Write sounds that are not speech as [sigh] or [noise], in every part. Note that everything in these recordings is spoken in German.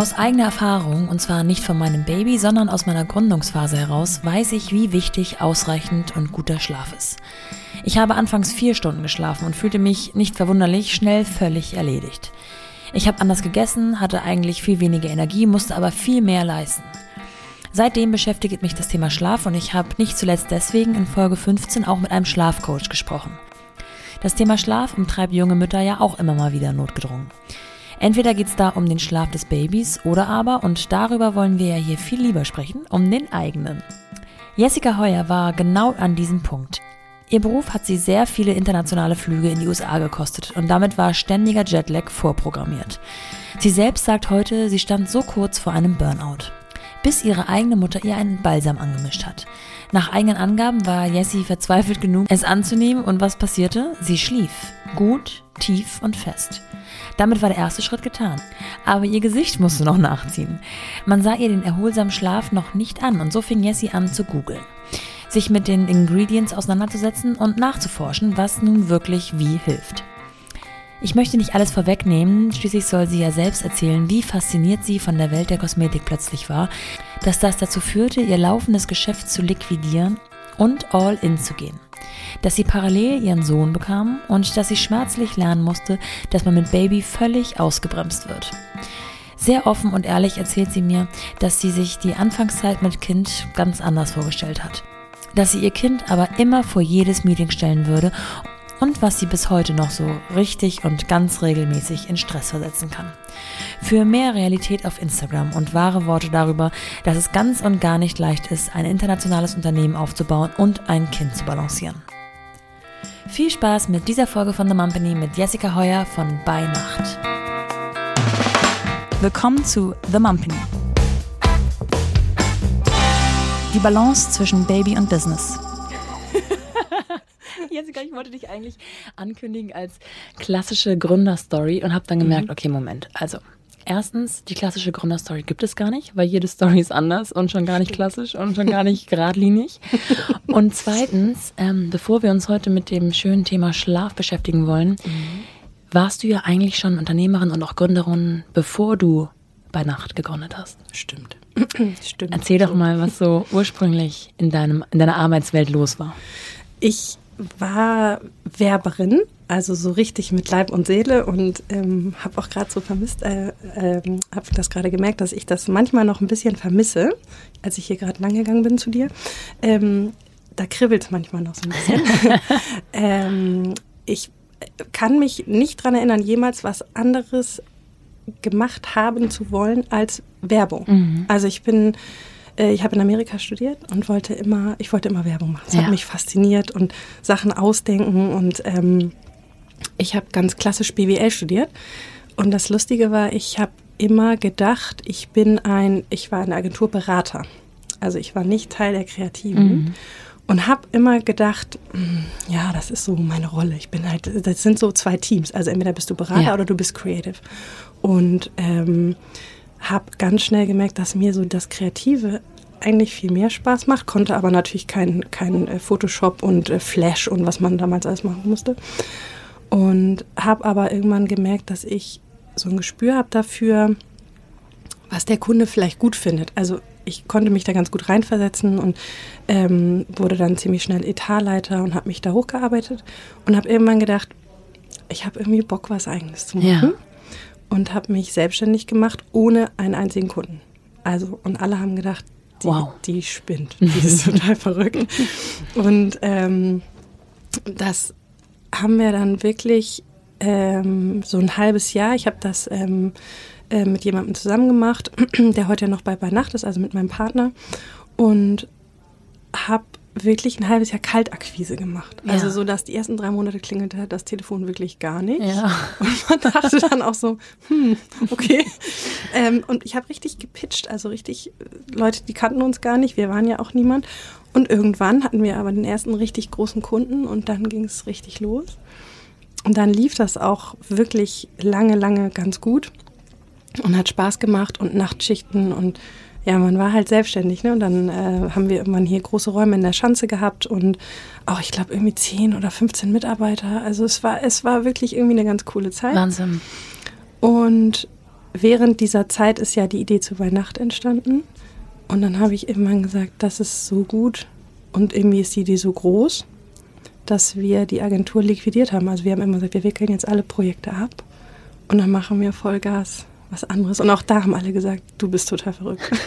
Aus eigener Erfahrung, und zwar nicht von meinem Baby, sondern aus meiner Gründungsphase heraus, weiß ich, wie wichtig ausreichend und guter Schlaf ist. Ich habe anfangs vier Stunden geschlafen und fühlte mich, nicht verwunderlich, schnell völlig erledigt. Ich habe anders gegessen, hatte eigentlich viel weniger Energie, musste aber viel mehr leisten. Seitdem beschäftigt mich das Thema Schlaf und ich habe nicht zuletzt deswegen in Folge 15 auch mit einem Schlafcoach gesprochen. Das Thema Schlaf umtreibt junge Mütter ja auch immer mal wieder notgedrungen. Entweder geht es da um den Schlaf des Babys oder aber, und darüber wollen wir ja hier viel lieber sprechen, um den eigenen. Jessica Heuer war genau an diesem Punkt. Ihr Beruf hat sie sehr viele internationale Flüge in die USA gekostet und damit war ständiger Jetlag vorprogrammiert. Sie selbst sagt heute, sie stand so kurz vor einem Burnout bis ihre eigene Mutter ihr einen Balsam angemischt hat. Nach eigenen Angaben war Jessie verzweifelt genug, es anzunehmen und was passierte? Sie schlief. Gut, tief und fest. Damit war der erste Schritt getan. Aber ihr Gesicht musste noch nachziehen. Man sah ihr den erholsamen Schlaf noch nicht an und so fing Jessie an zu googeln. Sich mit den Ingredients auseinanderzusetzen und nachzuforschen, was nun wirklich wie hilft. Ich möchte nicht alles vorwegnehmen, schließlich soll sie ja selbst erzählen, wie fasziniert sie von der Welt der Kosmetik plötzlich war, dass das dazu führte, ihr laufendes Geschäft zu liquidieren und all in zu gehen. Dass sie parallel ihren Sohn bekam und dass sie schmerzlich lernen musste, dass man mit Baby völlig ausgebremst wird. Sehr offen und ehrlich erzählt sie mir, dass sie sich die Anfangszeit mit Kind ganz anders vorgestellt hat. Dass sie ihr Kind aber immer vor jedes Meeting stellen würde und was sie bis heute noch so richtig und ganz regelmäßig in Stress versetzen kann. Für mehr Realität auf Instagram und wahre Worte darüber, dass es ganz und gar nicht leicht ist, ein internationales Unternehmen aufzubauen und ein Kind zu balancieren. Viel Spaß mit dieser Folge von The Mumpany mit Jessica Heuer von Bei Nacht. Willkommen zu The Mumpany. Die Balance zwischen Baby und Business. [laughs] Jessica, ich wollte dich eigentlich ankündigen als klassische Gründerstory und habe dann gemerkt, mhm. okay, Moment. Also, erstens, die klassische Gründerstory gibt es gar nicht, weil jede Story ist anders und schon gar nicht klassisch und schon gar nicht geradlinig. [laughs] Und zweitens, ähm, bevor wir uns heute mit dem schönen Thema Schlaf beschäftigen wollen, mhm. warst du ja eigentlich schon Unternehmerin und auch Gründerin, bevor du bei Nacht gegründet hast. Stimmt. [clears throat] Stimmt. Erzähl doch mal, was so ursprünglich in, deinem, in deiner Arbeitswelt los war. Ich war Werberin, also so richtig mit Leib und Seele und ähm, habe auch gerade so vermisst, äh, äh, habe das gerade gemerkt, dass ich das manchmal noch ein bisschen vermisse, als ich hier gerade lang gegangen bin zu dir. Ähm, da kribbelt es manchmal noch so ein bisschen. [laughs] ähm, ich kann mich nicht daran erinnern, jemals was anderes gemacht haben zu wollen als Werbung. Mhm. Also ich bin äh, ich habe in Amerika studiert und wollte immer, ich wollte immer Werbung machen. Das ja. hat mich fasziniert und Sachen ausdenken und ähm, ich habe ganz klassisch BWL studiert. Und das Lustige war, ich habe immer gedacht, ich bin ein, ich war ein Agenturberater. Also ich war nicht Teil der Kreativen. Mhm. Und habe immer gedacht, hm, ja, das ist so meine Rolle. Ich bin halt, das sind so zwei Teams. Also entweder bist du Berater ja. oder du bist Creative. Und ähm, habe ganz schnell gemerkt, dass mir so das Kreative eigentlich viel mehr Spaß macht, konnte aber natürlich kein, kein äh, Photoshop und äh, Flash und was man damals alles machen musste. Und habe aber irgendwann gemerkt, dass ich so ein Gespür habe dafür, was der Kunde vielleicht gut findet. Also ich konnte mich da ganz gut reinversetzen und ähm, wurde dann ziemlich schnell Etatleiter und habe mich da hochgearbeitet und habe irgendwann gedacht, ich habe irgendwie Bock, was Eigenes zu machen. Ja. Und habe mich selbstständig gemacht, ohne einen einzigen Kunden. Also, und alle haben gedacht, die, wow. die spinnt. Die ist [laughs] total verrückt. Und ähm, das haben wir dann wirklich ähm, so ein halbes Jahr. Ich habe das ähm, äh, mit jemandem zusammen gemacht, [clears throat] der heute ja noch bei bei Nacht ist, also mit meinem Partner. Und habe wirklich ein halbes Jahr Kaltakquise gemacht. Ja. Also so, dass die ersten drei Monate klingelte das Telefon wirklich gar nicht. Ja. [laughs] Und man dachte dann auch so, hm, okay. ähm, und ich habe richtig gepitcht, also richtig äh, Leute, die kannten uns gar nicht, wir waren ja auch niemand. Und irgendwann hatten wir aber den ersten richtig großen Kunden und dann ging es richtig los. Und dann lief das auch wirklich lange, lange ganz gut und hat Spaß gemacht und Nachtschichten und ja, man war halt selbstständig, ne? Und dann äh, haben wir irgendwann hier große Räume in der Schanze gehabt und auch, ich glaube, irgendwie 10 oder 15 Mitarbeiter. Also es war, es war wirklich irgendwie eine ganz coole Zeit. Wahnsinn. Und während dieser Zeit ist ja die Idee zu Weihnacht entstanden. Und dann habe ich irgendwann gesagt, das ist so gut und irgendwie ist die Idee so groß, dass wir die Agentur liquidiert haben. Also wir haben immer gesagt, wir wickeln jetzt alle Projekte ab und dann machen wir Vollgas was anderes. Und auch da haben alle gesagt, du bist total verrückt. [laughs]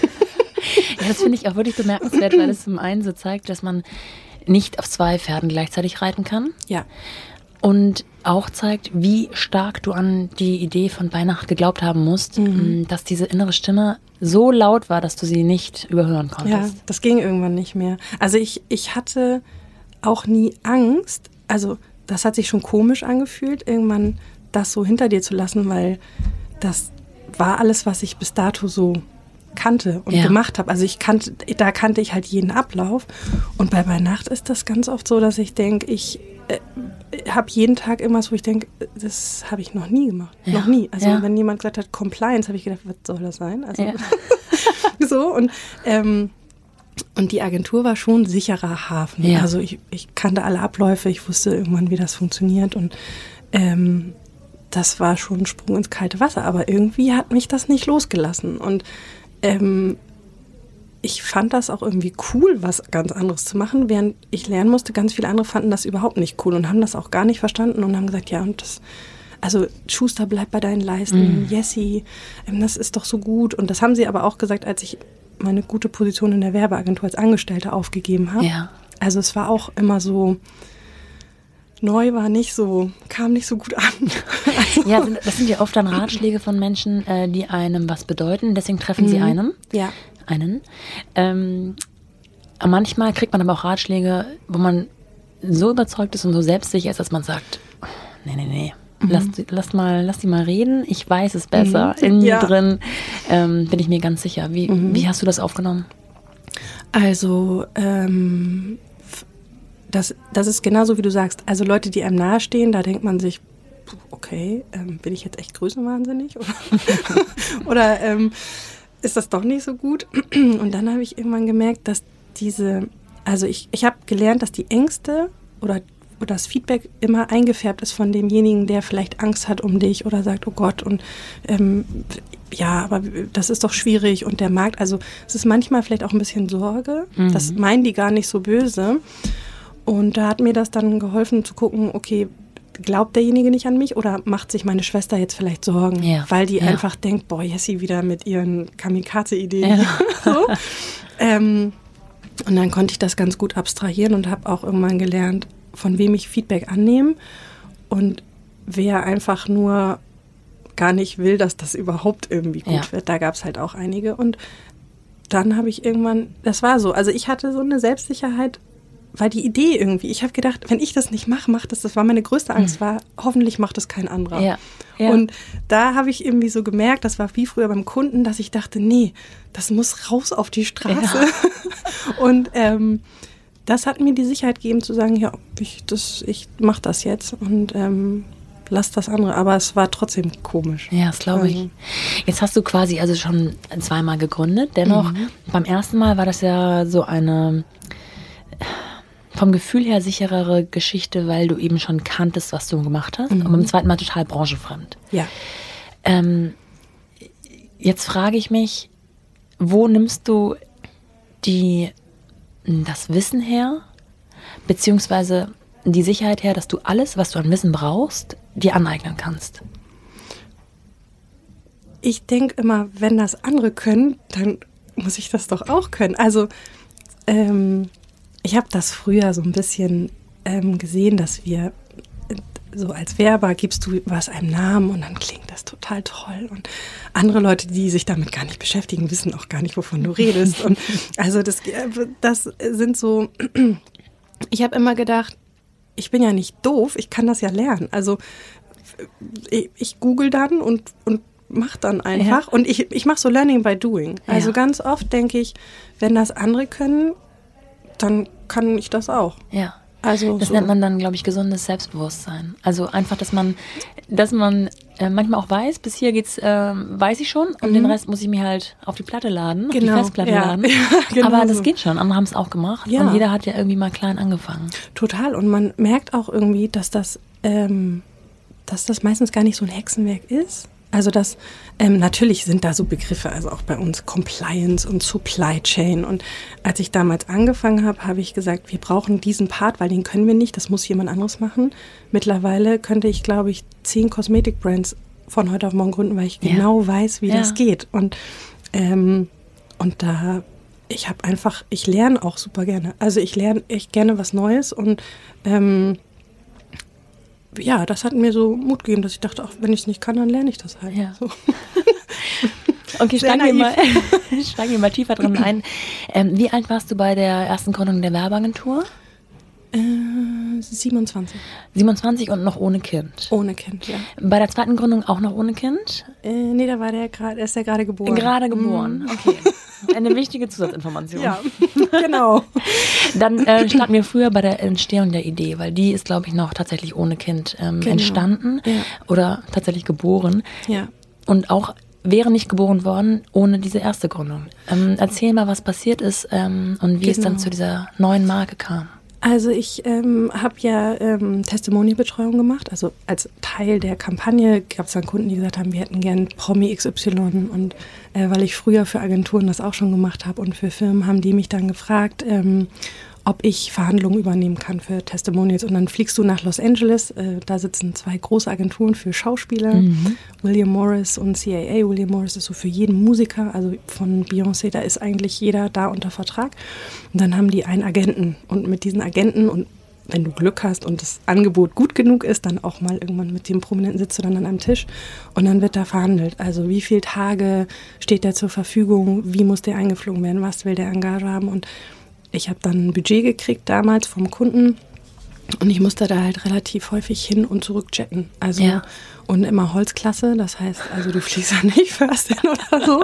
Ja, das finde ich auch wirklich bemerkenswert, weil es zum einen so zeigt, dass man nicht auf zwei Pferden gleichzeitig reiten kann. Ja. Und auch zeigt, wie stark du an die Idee von Weihnacht geglaubt haben musst, Mhm. dass diese innere Stimme so laut war, dass du sie nicht überhören Ja, konntest. das ging irgendwann nicht mehr. Also ich, ich hatte auch nie Angst. Also das hat sich schon komisch angefühlt, irgendwann das so hinter dir zu lassen, weil das war alles, was ich bis dato so kannte und Ja. gemacht habe. Also ich kannte, da kannte ich halt jeden Ablauf. Und bei bei Nacht ist das ganz oft so, dass ich denke, ich äh, habe jeden Tag irgendwas, wo ich denke, das habe ich noch nie gemacht. Ja. Noch nie. Also Ja. wenn jemand gesagt hat, Compliance, habe ich gedacht, was soll das sein? Also [laughs] so und ähm, und die Agentur war schon sicherer Hafen. Also ich, ich kannte alle Abläufe, ich wusste irgendwann, wie das funktioniert und ähm, das war schon ein Sprung ins kalte Wasser. Aber irgendwie hat mich das nicht losgelassen und ähm, ich fand das auch irgendwie cool, was ganz anderes zu machen, während ich lernen musste. Ganz viele andere fanden das überhaupt nicht cool und haben das auch gar nicht verstanden und haben gesagt, ja und das also Schuster, bleib bei deinen Leisten, Jessie, ähm, das ist doch so gut. Und das haben sie aber auch gesagt, als ich meine gute Position in der Werbeagentur als Angestellte aufgegeben habe. Ja. Also es war auch immer so, neu war nicht so, kam nicht so gut an. Also, [laughs] Ja, das sind ja oft dann Ratschläge von Menschen, äh, die einem was bedeuten. Deswegen treffen sie einen. ja. Einen. Ähm, manchmal kriegt man aber auch Ratschläge, wo man so überzeugt ist und so selbstsicher ist, dass man sagt, nee, nee, nee. Lass, lass, mal, lass die mal reden. Ich weiß es besser. In mir Ja. drin ähm, bin ich mir ganz sicher. Wie, wie hast du das aufgenommen? Also, ähm, das, das ist genauso wie du sagst. Also Leute, die einem nahestehen, da denkt man sich, okay, ähm, bin ich jetzt echt größenwahnsinnig? Oder, [laughs] oder ähm, ist das doch nicht so gut? [clears throat] Und dann habe ich irgendwann gemerkt, dass diese, also ich, ich habe gelernt, dass die Ängste oder, oder das Feedback immer eingefärbt ist von demjenigen, der vielleicht Angst hat um dich oder sagt, oh Gott, und ähm, ja, aber das ist doch schwierig und der Markt, also es ist manchmal vielleicht auch ein bisschen Sorge, das meinen die gar nicht so böse. Und da hat mir das dann geholfen zu gucken, okay, glaubt derjenige nicht an mich oder macht sich meine Schwester jetzt vielleicht Sorgen, Ja, weil die ja. einfach denkt, boah, Jessie wieder mit ihren Kamikaze-Ideen. Ja. [laughs] so. ähm, und dann konnte ich das ganz gut abstrahieren und habe auch irgendwann gelernt, von wem ich Feedback annehme und wer einfach nur gar nicht will, dass das überhaupt irgendwie gut wird. Da gab es halt auch einige. Und dann habe ich irgendwann, das war so, also ich hatte so eine Selbstsicherheit, weil die Idee irgendwie, ich habe gedacht, wenn ich das nicht mache, macht das, das war meine größte Angst, war, hoffentlich macht das kein anderer. Ja, ja. Und da habe ich irgendwie so gemerkt, das war wie früher beim Kunden, dass ich dachte, nee, das muss raus auf die Straße. [laughs] Und ähm, das hat mir die Sicherheit gegeben zu sagen, ja, ich, das, ich mache das jetzt und ähm, lass das andere. Aber es war trotzdem komisch. Ja, das glaube ich. Also- Jetzt hast du quasi also schon zweimal gegründet. Dennoch, Mhm. beim ersten Mal war das ja so eine vom Gefühl her sicherere Geschichte, weil du eben schon kanntest, was du gemacht hast. Und beim zweiten Mal total branchenfremd. Ja. Ähm, jetzt frage ich mich, wo nimmst du die, das Wissen her, beziehungsweise die Sicherheit her, dass du alles, was du an Wissen brauchst, dir aneignen kannst? ich denke immer, wenn das andere können, dann muss ich das doch auch können. Also ähm, ich habe das früher so ein bisschen ähm, gesehen, dass wir äh, so als Werber gibst du was einem Namen und dann klingt das total toll. Und andere Leute, die sich damit gar nicht beschäftigen, wissen auch gar nicht, wovon du redest. Und also das, äh, das sind so, ich habe immer gedacht, ich bin ja nicht doof, ich kann das ja lernen. Also ich, ich google dann und, und mach dann einfach. Und ich, ich mache so Learning by Doing. Also Ja. ganz oft denke ich, wenn das andere können, dann kann ich das auch. Ja. Also Das so. nennt man dann, glaube ich, gesundes Selbstbewusstsein. Also einfach, dass man, dass man äh, manchmal auch weiß, bis hier geht's, äh, weiß ich schon und den Rest muss ich mir halt auf die Platte laden, auf Mhm. Genau, die Festplatte ja. laden. [laughs] Ja, genau Aber das so. geht schon. Andere haben es auch gemacht Ja. und jeder hat ja irgendwie mal klein angefangen. Total. Und man merkt auch irgendwie, dass das, ähm, dass das meistens gar nicht so ein Hexenwerk ist. Also das, ähm, natürlich sind da so Begriffe, also auch bei uns Compliance und Supply Chain. Und als ich damals angefangen habe, habe ich gesagt, wir brauchen diesen Part, weil den können wir nicht, das muss jemand anderes machen. Mittlerweile könnte ich, glaube ich, zehn Kosmetik-Brands von heute auf morgen gründen, weil ich ja. genau weiß, wie ja. das geht. Und, ähm, und da, ich habe einfach, ich lerne auch super gerne. Also ich lerne echt gerne was Neues und ähm, ja, das hat mir so Mut gegeben, dass ich dachte, auch wenn ich es nicht kann, dann lerne ich das halt. Ja. So. [laughs] Okay, steigen wir, mal, [laughs] steigen wir mal tiefer drin ein. Ähm, wie alt warst du bei der ersten Gründung der Werbeagentur? Äh, 27. 27 und noch ohne Kind? Ohne Kind, ja. Bei der zweiten Gründung auch noch ohne Kind? Äh, nee, da war der gerade, ist ja gerade geboren. Gerade geboren, mm. okay. [laughs] Eine wichtige Zusatzinformation. Ja, [laughs] genau. Dann äh, starten wir früher bei der Entstehung der Idee, weil die ist, glaube ich, noch tatsächlich ohne Kind ähm, genau. entstanden ja. oder tatsächlich geboren. Ja. Und auch wäre nicht geboren worden ohne diese erste Gründung. Ähm, erzähl mal, was passiert ist ähm, und wie genau. es dann genau. zu dieser neuen Marke kam. Also ich ähm, habe ja ähm, Testimonialbetreuung gemacht. Also als Teil der Kampagne gab es dann Kunden, die gesagt haben, wir hätten gern Promi XY. Und äh, weil ich früher für Agenturen das auch schon gemacht habe und für Firmen, haben die mich dann gefragt, ähm, ob ich Verhandlungen übernehmen kann für Testimonials. Und dann fliegst du nach Los Angeles. Äh, da sitzen zwei große Agenturen für Schauspieler, mhm. William Morris und CAA. William Morris ist so für jeden Musiker, also von Beyoncé, da ist eigentlich jeder da unter Vertrag. Und dann haben die einen Agenten. Und mit diesen Agenten und wenn du Glück hast und das Angebot gut genug ist, dann auch mal irgendwann mit dem Prominenten sitzt du dann an einem Tisch und dann wird da verhandelt. Also wie viele Tage steht der zur Verfügung, wie muss der eingeflogen werden, was will der Engage haben und ich habe dann ein Budget gekriegt damals vom Kunden und ich musste da halt relativ häufig hin und zurück chatten. Also ja. und immer Holzklasse, das heißt, also du fliegst ja [laughs] nicht first in oder so.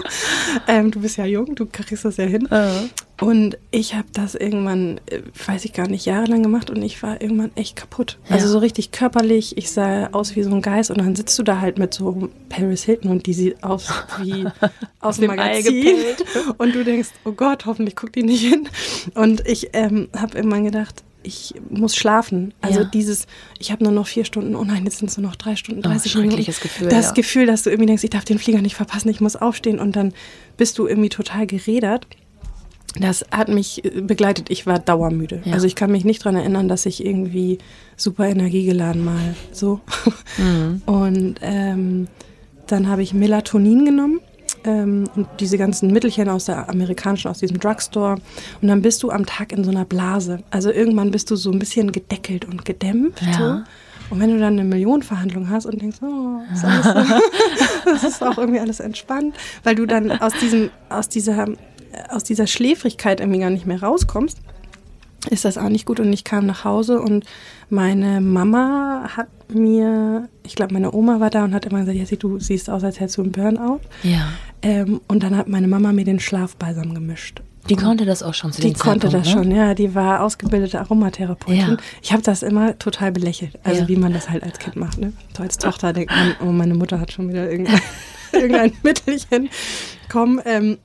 ähm, du bist ja jung, du kriegst das ja hin. Uh. Und ich habe das irgendwann, äh, weiß ich gar nicht, jahrelang gemacht und ich war irgendwann echt kaputt. Ja. Also so richtig körperlich, ich sah aus wie so ein Geist und dann sitzt du da halt mit so Paris Hilton und die sieht aus wie [laughs] aus dem Magazin. Und du denkst, oh Gott, hoffentlich guckt die nicht hin. Und ich ähm, habe irgendwann gedacht, ich muss schlafen. Also ja. dieses, ich habe nur noch vier Stunden, oh nein, jetzt sind es nur noch drei Stunden, 30 oh, Minuten. Gefühl. Das ja. Gefühl, dass du irgendwie denkst, ich darf den Flieger nicht verpassen, ich muss aufstehen und dann bist du irgendwie total gerädert. Das hat mich begleitet. Ich war dauermüde. Ja. Also ich kann mich nicht daran erinnern, dass ich irgendwie super energiegeladen mal so. Mhm. [laughs] Und ähm, dann habe ich Melatonin genommen ähm, und diese ganzen Mittelchen aus der amerikanischen, aus diesem Drugstore. Und dann bist du am Tag in so einer Blase. Also irgendwann bist du so ein bisschen gedeckelt und gedämpft. Ja. So. Und wenn du dann eine Millionenverhandlung hast und denkst, oh, ist alles das [laughs] [laughs] ist auch irgendwie alles entspannt, weil du dann aus diesem, aus dieser, aus dieser Schläfrigkeit irgendwie gar nicht mehr rauskommst, ist das auch nicht gut. Und ich kam nach Hause und meine Mama hat mir, ich glaube, meine Oma war da und hat immer gesagt, Jessie, du siehst aus, als hättest du einen Burnout. Ja. Ähm, und dann hat meine Mama mir den Schlafbalsam gemischt. Die konnte das auch schon zu Die konnte das ne? schon, ja. Die war ausgebildete Aromatherapeutin. Ja. Ich habe das immer total belächelt. Also ja. wie man das halt als Kind macht. Ne? So als Tochter denkt man, oh, meine Mutter hat schon wieder irgendein, [laughs] irgendein Mittelchen. Komm, ähm,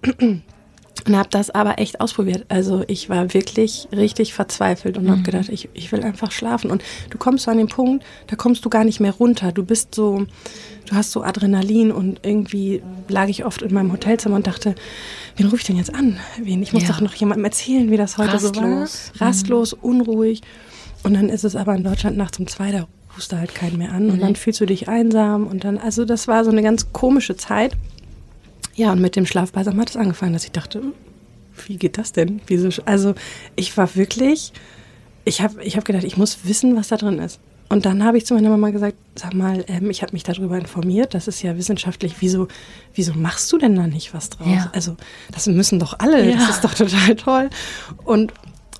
und habe das aber echt ausprobiert. Also ich war wirklich richtig verzweifelt und mhm. habe gedacht, ich, ich will einfach schlafen. Und du kommst so an den Punkt, da kommst du gar nicht mehr runter. Du bist so, du hast so Adrenalin und irgendwie lag ich oft in meinem Hotelzimmer und dachte, wen rufe ich denn jetzt an? Wen? Ich muss ja. doch noch jemandem erzählen, wie das heute Rastlos. so war. Rastlos, mhm. unruhig. Und dann ist es aber in Deutschland nachts um zwei, da rufst du halt keinen mehr an. Und mhm. dann fühlst du dich einsam. Und dann, also das war so eine ganz komische Zeit. Ja, und mit dem Schlafbalsam hat es angefangen, dass ich dachte, wie geht das denn? Wieso? Also ich war wirklich, ich habe ich hab gedacht, ich muss wissen, was da drin ist. Und dann habe ich zu meiner Mama gesagt, sag mal, ähm, ich habe mich darüber informiert, das ist ja wissenschaftlich, wieso, wieso machst du denn da nicht was draus? Ja. Also das müssen doch alle, ja. das ist doch total toll. Und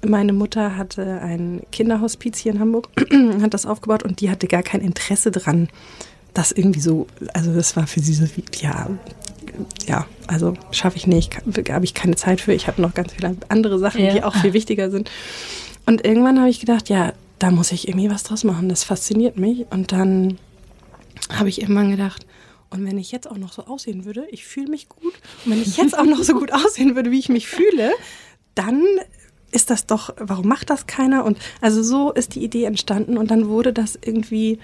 meine Mutter hatte ein Kinderhospiz hier in Hamburg, [clears throat] hat das aufgebaut und die hatte gar kein Interesse dran, das irgendwie so, also das war für sie so wie, ja, ja, also schaffe ich nicht, habe ich keine Zeit für. Ich habe noch ganz viele andere Sachen, ja. die auch viel wichtiger sind. Und irgendwann habe ich gedacht, ja, da muss ich irgendwie was draus machen. Das fasziniert mich. Und dann habe ich irgendwann gedacht, und wenn ich jetzt auch noch so aussehen würde, ich fühle mich gut. Und wenn ich jetzt auch noch so gut aussehen würde, wie ich mich fühle, dann ist das doch, warum macht das keiner? Und also so ist die Idee entstanden und dann wurde das irgendwie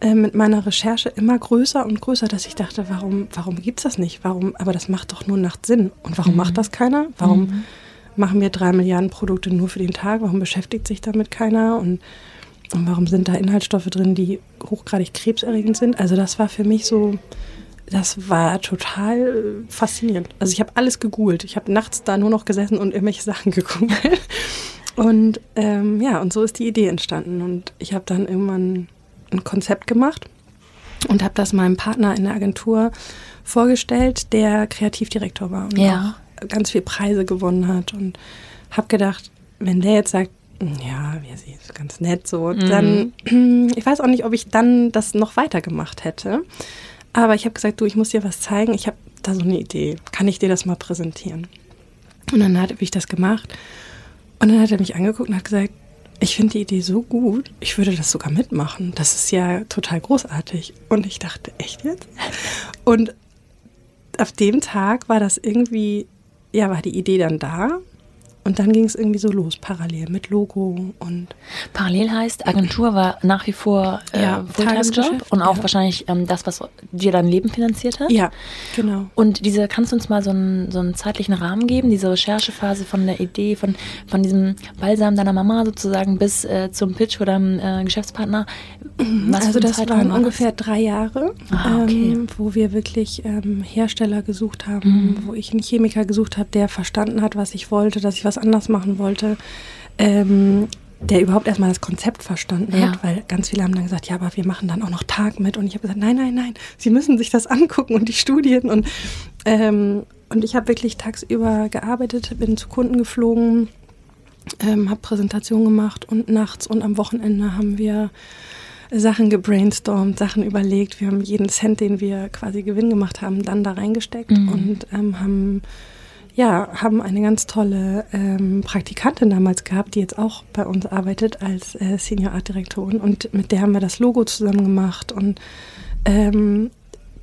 äh, mit meiner Recherche immer größer und größer, dass ich dachte, warum, warum gibt es das nicht? Warum, aber das macht doch nur nachts Sinn. Und warum mhm. macht das keiner? Warum mhm. machen wir drei Milliarden Produkte nur für den Tag? Warum beschäftigt sich damit keiner? Und, und warum sind da Inhaltsstoffe drin, die hochgradig krebserregend sind? Also das war für mich so, das war total faszinierend. Also ich habe alles gegoogelt. Ich habe nachts da nur noch gesessen und irgendwelche [laughs] Sachen gegoogelt. Und ähm, ja, und so ist die Idee entstanden. Und ich habe dann irgendwann ein Konzept gemacht und habe das meinem Partner in der Agentur vorgestellt, der Kreativdirektor war und ja. auch ganz viele Preise gewonnen hat. Und habe gedacht, wenn der jetzt sagt, ja, wir sehen es ganz nett so, mhm. dann, [clears throat] ich weiß auch nicht, ob ich dann das noch weitergemacht hätte. Aber ich habe gesagt, du, ich muss dir was zeigen. Ich habe da so eine Idee. Kann ich dir das mal präsentieren? Und dann habe ich das gemacht. Und dann hat er mich angeguckt und hat gesagt, ich finde die Idee so gut, ich würde das sogar mitmachen. Das ist ja total großartig. Und ich dachte, echt jetzt? Und auf dem Tag war das irgendwie, ja, war die Idee dann da. Und dann ging es irgendwie so los, parallel mit Logo und. Parallel heißt, Agentur war nach wie vor äh, ja, Fulltime-Job und auch ja. wahrscheinlich ähm, das, was dir dein Leben finanziert hat. Ja, genau. Und diese, kannst du uns mal so einen, so einen zeitlichen Rahmen geben, diese Recherchephase von der Idee, von, von diesem Balsam deiner Mama sozusagen bis äh, zum Pitch oder äh, Geschäftspartner? Was also das Zeitraum waren ungefähr drei Jahre, ah, okay. ähm, wo wir wirklich ähm, Hersteller gesucht haben, mhm. wo ich einen Chemiker gesucht habe, der verstanden hat, was ich wollte, dass ich was was anders machen wollte, ähm, der überhaupt erstmal das Konzept verstanden ja. hat, weil ganz viele haben dann gesagt, ja, aber wir machen dann auch noch Tag mit. Und ich habe gesagt, nein, nein, nein, Sie müssen sich das [laughs] angucken und die Studien. Und, ähm, und ich habe wirklich tagsüber gearbeitet, bin zu Kunden geflogen, ähm, habe Präsentationen gemacht und nachts und am Wochenende haben wir Sachen gebrainstormt, Sachen überlegt. Wir haben jeden Cent, den wir quasi Gewinn gemacht haben, dann da reingesteckt mhm. und ähm, haben ja, haben eine ganz tolle ähm, Praktikantin damals gehabt, die jetzt auch bei uns arbeitet als äh, Senior Art Direktorin. Und mit der haben wir das Logo zusammen gemacht. Und ähm,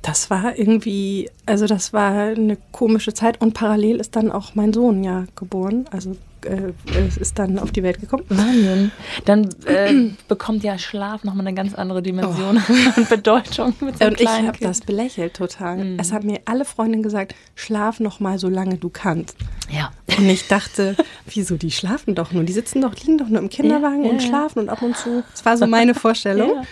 das war irgendwie, also das war eine komische Zeit. Und parallel ist dann auch mein Sohn ja geboren, also äh, ist dann auf die Welt gekommen. Wahnsinn. Dann äh, [clears throat] bekommt ja Schlaf nochmal eine ganz andere Dimension oh. [laughs] und Bedeutung mit so Und ich habe das belächelt total. Mhm. Es haben mir alle Freundinnen gesagt, schlaf nochmal, solange du kannst. Ja. Und ich dachte, [laughs] wieso, die schlafen doch nur. Die sitzen doch, liegen doch nur im Kinderwagen ja, und ja, schlafen und ab und zu. Das war so meine [laughs] Vorstellung. ja.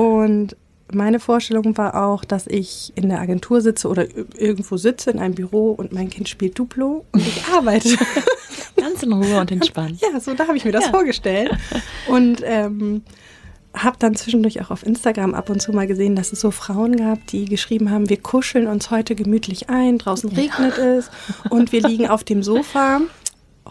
Und meine Vorstellung war auch, dass ich in der Agentur sitze oder irgendwo sitze in einem Büro und mein Kind spielt Duplo und ich [laughs] arbeite. Ganz in Ruhe und [laughs] entspannt. Ja, so da habe ich mir das ja. vorgestellt. [laughs] Und ähm, habe dann zwischendurch auch auf Instagram ab und zu mal gesehen, dass es so Frauen gab, die geschrieben haben, wir kuscheln uns heute gemütlich ein, draußen regnet es und wir liegen auf dem Sofa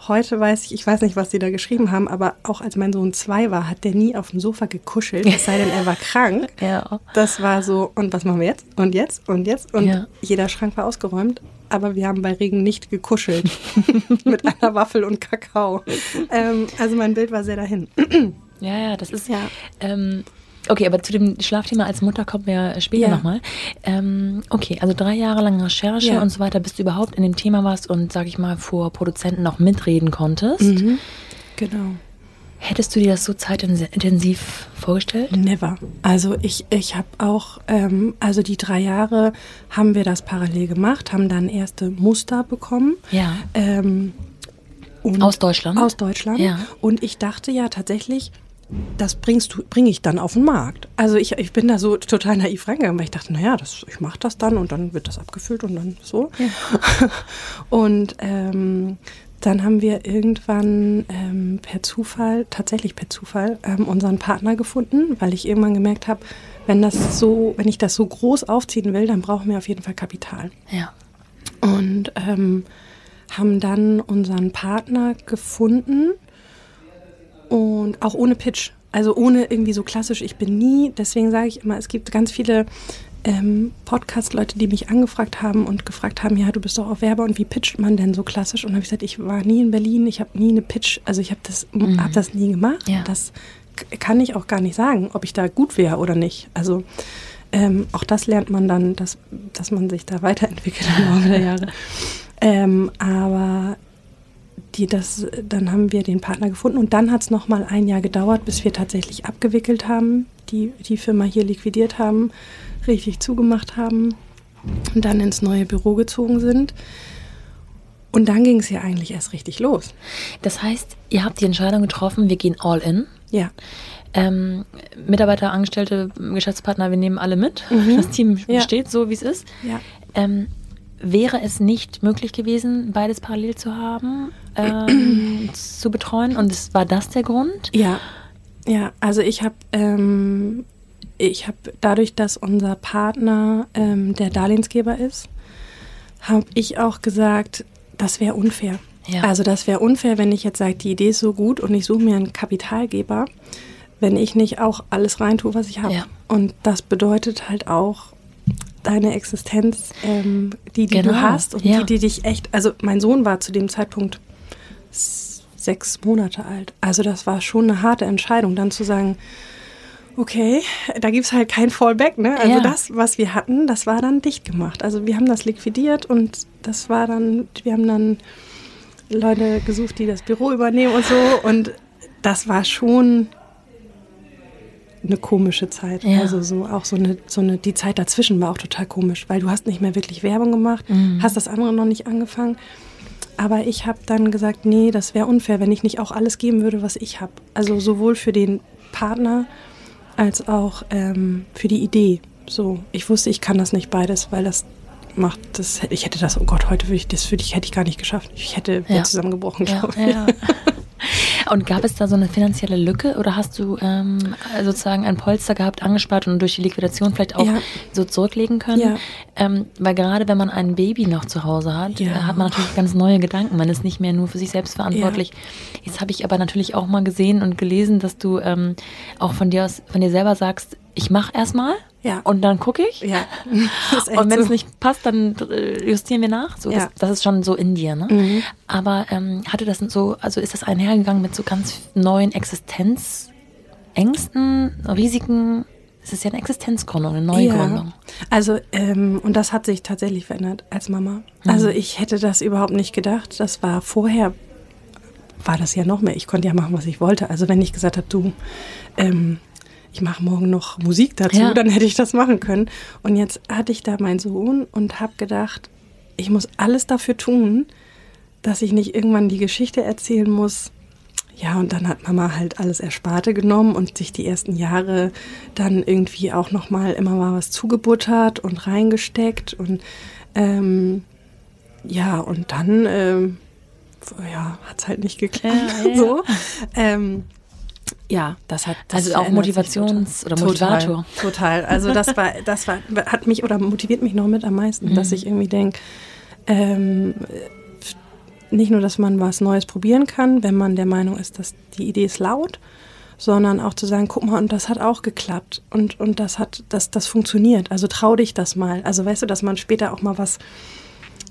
heute weiß ich, ich weiß nicht, was sie da geschrieben haben, aber auch als mein Sohn zwei war, hat der nie auf dem Sofa gekuschelt, es sei denn, er war krank. [laughs] Ja. Das war so, und was machen wir jetzt? Und jetzt? Und jetzt? Und ja. jeder Schrank war ausgeräumt, aber wir haben bei Regen nicht gekuschelt. [laughs] Mit einer Waffel und Kakao. Ähm, also mein Bild war sehr dahin. ja, ja, das ist ja. Ähm, Okay, aber zu dem Schlafthema als Mutter kommen wir später ja. nochmal. Ähm, okay, also drei Jahre lang Recherche ja. und so weiter, bis du überhaupt in dem Thema warst und, sag ich mal, vor Produzenten noch mitreden konntest. Mhm. Genau. Hättest du dir das so zeitintensiv vorgestellt? Never. Also ich, ich habe auch, ähm, also die drei Jahre haben wir das parallel gemacht, haben dann erste Muster bekommen. Ja. Ähm, aus Deutschland? Aus Deutschland. Ja. Und ich dachte ja tatsächlich, das bringst du, bringe ich dann auf den Markt. Also ich, ich bin da so total naiv reingegangen, weil ich dachte, naja, das, ich mache das dann und dann wird das abgefüllt und dann so. Ja. [laughs] und ähm, dann haben wir irgendwann ähm, per Zufall, tatsächlich per Zufall, ähm, unseren Partner gefunden, weil ich irgendwann gemerkt habe, wenn das so, wenn ich das so groß aufziehen will, dann brauchen wir auf jeden Fall Kapital. Ja. Und ähm, haben dann unseren Partner gefunden und auch ohne Pitch. Also ohne irgendwie so klassisch, ich bin nie, deswegen sage ich immer, es gibt ganz viele ähm, Podcast-Leute, die mich angefragt haben und gefragt haben, ja, du bist doch auch Werber und wie pitcht man denn so klassisch? Und habe ich gesagt, ich war nie in Berlin, ich habe nie eine Pitch, also ich habe das, mhm. hab das nie gemacht. Ja. Das kann ich auch gar nicht sagen, ob ich da gut wäre oder nicht. Also ähm, auch das lernt man dann, dass, dass man sich da weiterentwickelt im Laufe der Jahre. [laughs] Ähm, aber die das, dann haben wir den Partner gefunden und dann hat es nochmal ein Jahr gedauert, bis wir tatsächlich abgewickelt haben, die, die Firma hier liquidiert haben, richtig zugemacht haben und dann ins neue Büro gezogen sind. Und dann ging es ja eigentlich erst richtig los. Das heißt, ihr habt die Entscheidung getroffen, wir gehen all in. Ja. Ähm, Mitarbeiter, Angestellte, Geschäftspartner, wir nehmen alle mit. Mhm. Das Team Ja. steht so, wie es ist. Ja. Ähm, wäre es nicht möglich gewesen, beides parallel zu haben, ähm, zu betreuen? Und es, war das der Grund? Ja, ja, also ich habe ähm, ich habe dadurch, dass unser Partner ähm, der Darlehensgeber ist, habe ich auch gesagt, das wäre unfair. Ja. Also das wäre unfair, wenn ich jetzt sage, die Idee ist so gut und ich suche mir einen Kapitalgeber, wenn ich nicht auch alles reintue, was ich habe. Ja. Und das bedeutet halt auch deine Existenz, ähm, die, die Genau, du hast und ja. die, die dich echt, also mein Sohn war zu dem Zeitpunkt sechs Monate alt. Also das war schon eine harte Entscheidung, dann zu sagen, okay, da gibt es halt kein Fallback, ne? Also Ja. das, was wir hatten, das war dann dicht gemacht. Also wir haben das liquidiert und das war dann, wir haben dann Leute gesucht, die das Büro übernehmen und so. Und das war schon eine komische Zeit. Ja. Also so auch so eine, so eine, die Zeit dazwischen war auch total komisch, weil du hast nicht mehr wirklich Werbung gemacht, hast das andere noch nicht angefangen. Aber ich habe dann gesagt, nee, das wäre unfair, wenn ich nicht auch alles geben würde, was ich habe. Also sowohl für den Partner als auch ähm, für die Idee. So, ich wusste, ich kann das nicht beides, weil das macht das. Ich hätte das, oh Gott, heute würde ich das würde ich hätte ich gar nicht geschafft. Ich hätte Ja. ja. zusammengebrochen, Ja, glaube ich. ja. [laughs] Und gab es da so eine finanzielle Lücke oder hast du ähm, sozusagen ein Polster gehabt, angespart und durch die Liquidation vielleicht auch Ja. so zurücklegen können? Ja. Ähm, weil gerade wenn man ein Baby noch zu Hause hat, Ja. äh, hat man natürlich ganz neue Gedanken. Man ist nicht mehr nur für sich selbst verantwortlich. Jetzt habe ich aber natürlich auch mal gesehen und gelesen, dass du ähm, auch von dir aus, von dir selber sagst, ich mache erstmal Ja. und dann gucke ich. Ja, [laughs] Und wenn so. es nicht passt, dann äh, justieren wir nach. So, Ja. das, das ist schon so in dir, ne? Mhm. Aber ähm, hatte das so, also ist das einhergegangen mit so ganz neuen Existenzängsten, Risiken? Es ist ja eine Existenzgründung, eine Neugründung. Ja. Also, ähm, und das hat sich tatsächlich verändert als Mama. Also, ich hätte das überhaupt nicht gedacht. Das war vorher, war das ja noch mehr. Ich konnte ja machen, was ich wollte. Also, wenn ich gesagt habe, du, ähm, ich mache morgen noch Musik dazu, Ja. dann hätte ich das machen können. Und jetzt hatte ich da meinen Sohn und habe gedacht, ich muss alles dafür tun, dass ich nicht irgendwann die Geschichte erzählen muss. Ja, und dann hat Mama halt alles Ersparte genommen und sich die ersten Jahre dann irgendwie auch noch mal immer mal was zugebuttert und reingesteckt und ähm, ja, und dann ähm, ja, hat es halt nicht geklappt. Ja, [laughs] ja. so. Ähm, ja, das hat das Also auch Motivations- total. oder Motivator. Total, total. Also das war, das war, hat mich oder motiviert mich noch mit am meisten, dass ich irgendwie denke, ähm, nicht nur, dass man was Neues probieren kann, wenn man der Meinung ist, dass die Idee ist laut, sondern auch zu sagen, guck mal, und das hat auch geklappt und, und das hat, das, das funktioniert. Also trau dich das mal. Also weißt du, dass man später auch mal was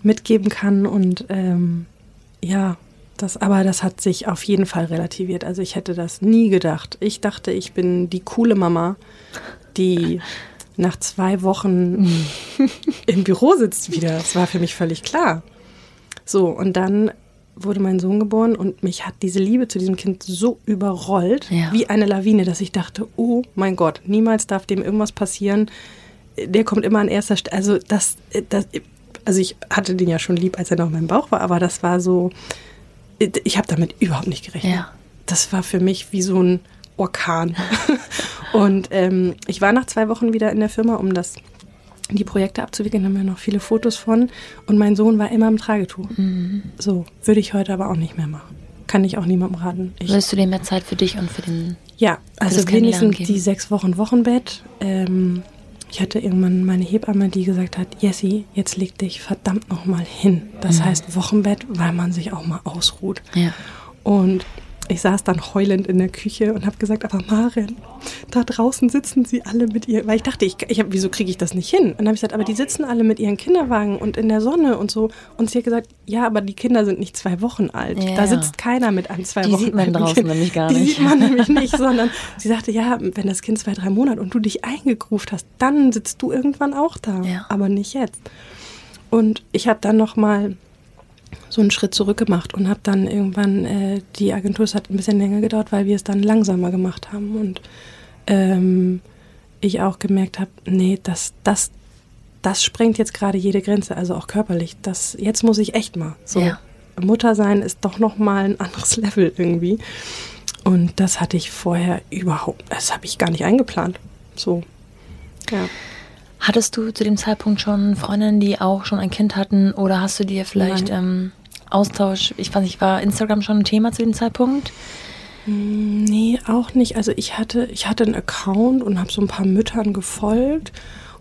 mitgeben kann und ähm, ja, das, aber das hat sich auf jeden Fall relativiert. Also ich hätte das nie gedacht. Ich dachte, ich bin die coole Mama, die nach zwei Wochen [laughs] im Büro sitzt wieder. Das war für mich völlig klar. So, und dann wurde mein Sohn geboren und mich hat diese Liebe zu diesem Kind so überrollt, Ja. wie eine Lawine, dass ich dachte, oh mein Gott, niemals darf dem irgendwas passieren. Der kommt immer an erster Stelle. Also das, das, also ich hatte den ja schon lieb, als er noch in meinem Bauch war, aber das war so, ich habe damit überhaupt nicht gerechnet. Ja. Das war für mich wie so ein Orkan. [laughs] und ähm, ich war nach zwei Wochen wieder in der Firma, um das die Projekte abzuwickeln, haben wir noch viele Fotos von. Und mein Sohn war immer im Tragetuch. So, würde ich heute aber auch nicht mehr machen. Kann ich auch niemandem raten. Ich, Würdest du dir mehr Zeit für dich und für den. ja, also wenigstens die sechs Wochen Wochenbett. Ähm, ich hatte irgendwann meine Hebamme, die gesagt hat, Jessie, jetzt leg dich verdammt nochmal hin. Das heißt Wochenbett, weil man sich auch mal ausruht. Ja. Und ich saß dann heulend in der Küche und habe gesagt, aber Maren, da draußen sitzen sie alle mit ihr, weil ich dachte, ich, ich hab, wieso kriege ich das nicht hin? Und dann habe ich gesagt, aber die sitzen alle mit ihren Kinderwagen und in der Sonne und so. Und sie hat gesagt, ja, aber die Kinder sind nicht zwei Wochen alt. Ja, da sitzt keiner mit einem zwei Die Wochen sieht man draußen Kind. nämlich gar die nicht. sieht man nämlich nicht, [laughs] sondern sie sagte, ja, wenn das Kind zwei, drei Monate und du dich eingegruft hast, dann sitzt du irgendwann auch da, Ja. aber nicht jetzt. Und ich habe dann noch mal so einen Schritt zurück gemacht und habe dann irgendwann äh, die Agentur, es hat ein bisschen länger gedauert, weil wir es dann langsamer gemacht haben und ähm, ich auch gemerkt habe, nee, das, das, das sprengt jetzt gerade jede Grenze, also auch körperlich. Das, jetzt muss ich echt mal. So, ja. Mutter sein ist doch noch mal ein anderes [laughs] Level irgendwie. Und das hatte ich vorher überhaupt, das habe ich gar nicht eingeplant. So, ja. Hattest du zu dem Zeitpunkt schon Freundinnen, die auch schon ein Kind hatten oder hast du dir vielleicht ähm, Austausch, ich weiß nicht, war Instagram schon ein Thema zu dem Zeitpunkt? Mm, nee, auch nicht. Also ich hatte, ich hatte einen Account und habe so ein paar Müttern gefolgt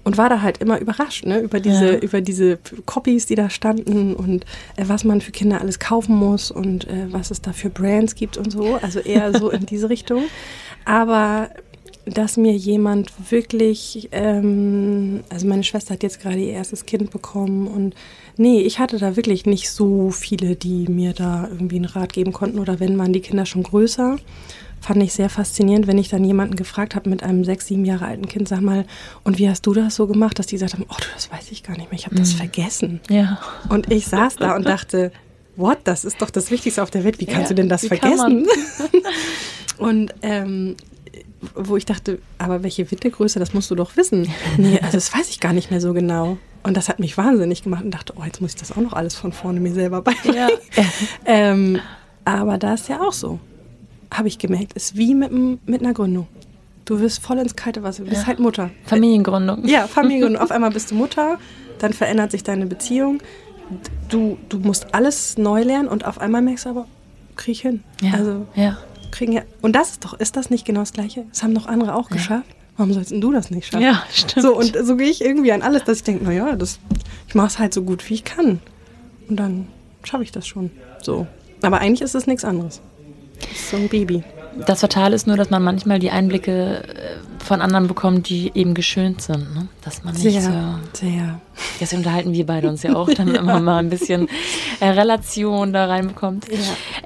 und war da halt immer überrascht, ne, über diese, ja. über diese Copies, die da standen und äh, was man für Kinder alles kaufen muss und äh, was es da für Brands gibt und so. Also eher so in diese Richtung. Aber dass mir jemand wirklich, ähm, also meine Schwester hat jetzt gerade ihr erstes Kind bekommen und nee, ich hatte da wirklich nicht so viele, die mir da irgendwie einen Rat geben konnten oder wenn waren die Kinder schon größer. Fand ich sehr faszinierend, wenn ich dann jemanden gefragt habe mit einem sechs, sieben Jahre alten Kind, sag mal, und wie hast du das so gemacht, dass die gesagt haben, oh, das weiß ich gar nicht mehr, ich habe das mhm. vergessen. Ja. Und ich saß da und dachte, what, das ist doch das Wichtigste auf der Welt, wie kannst ja, du denn das vergessen? [laughs] und ähm, wo ich dachte, aber welche Wittegröße, das musst du doch wissen. Nee, [laughs] also das weiß ich gar nicht mehr so genau. Und das hat mich wahnsinnig gemacht und dachte, oh, jetzt muss ich das auch noch alles von vorne mir selber beibringen. Ja. [laughs] ähm, aber da ist ja auch so, habe ich gemerkt, ist wie mit, mit einer Gründung. Du wirst voll ins kalte Wasser, du bist ja. halt Mutter. Familiengründung. Ja, Familiengründung. [laughs] Auf einmal bist du Mutter, dann verändert sich deine Beziehung. Du, du musst alles neu lernen und auf einmal merkst du aber, krieg ich hin. Ja. Also, ja kriegen ja. Und das ist doch, ist das nicht genau das Gleiche? Das haben doch andere auch ja. geschafft. Warum sollst du das nicht schaffen? Ja, stimmt. So, und so gehe ich irgendwie an alles, dass ich denke, naja, das, ich mache es halt so gut, wie ich kann. Und dann schaffe ich das schon. So. Aber eigentlich ist es nichts anderes. Das ist so ein Baby. Das Fatale ist nur, dass man manchmal die Einblicke äh, von anderen bekommt, die eben geschönt sind. Ne? Dass man nicht sehr, so. Sehr. Deswegen unterhalten wir beide uns ja auch, dann immer mal ein bisschen äh, Relation da reinbekommt. Ja.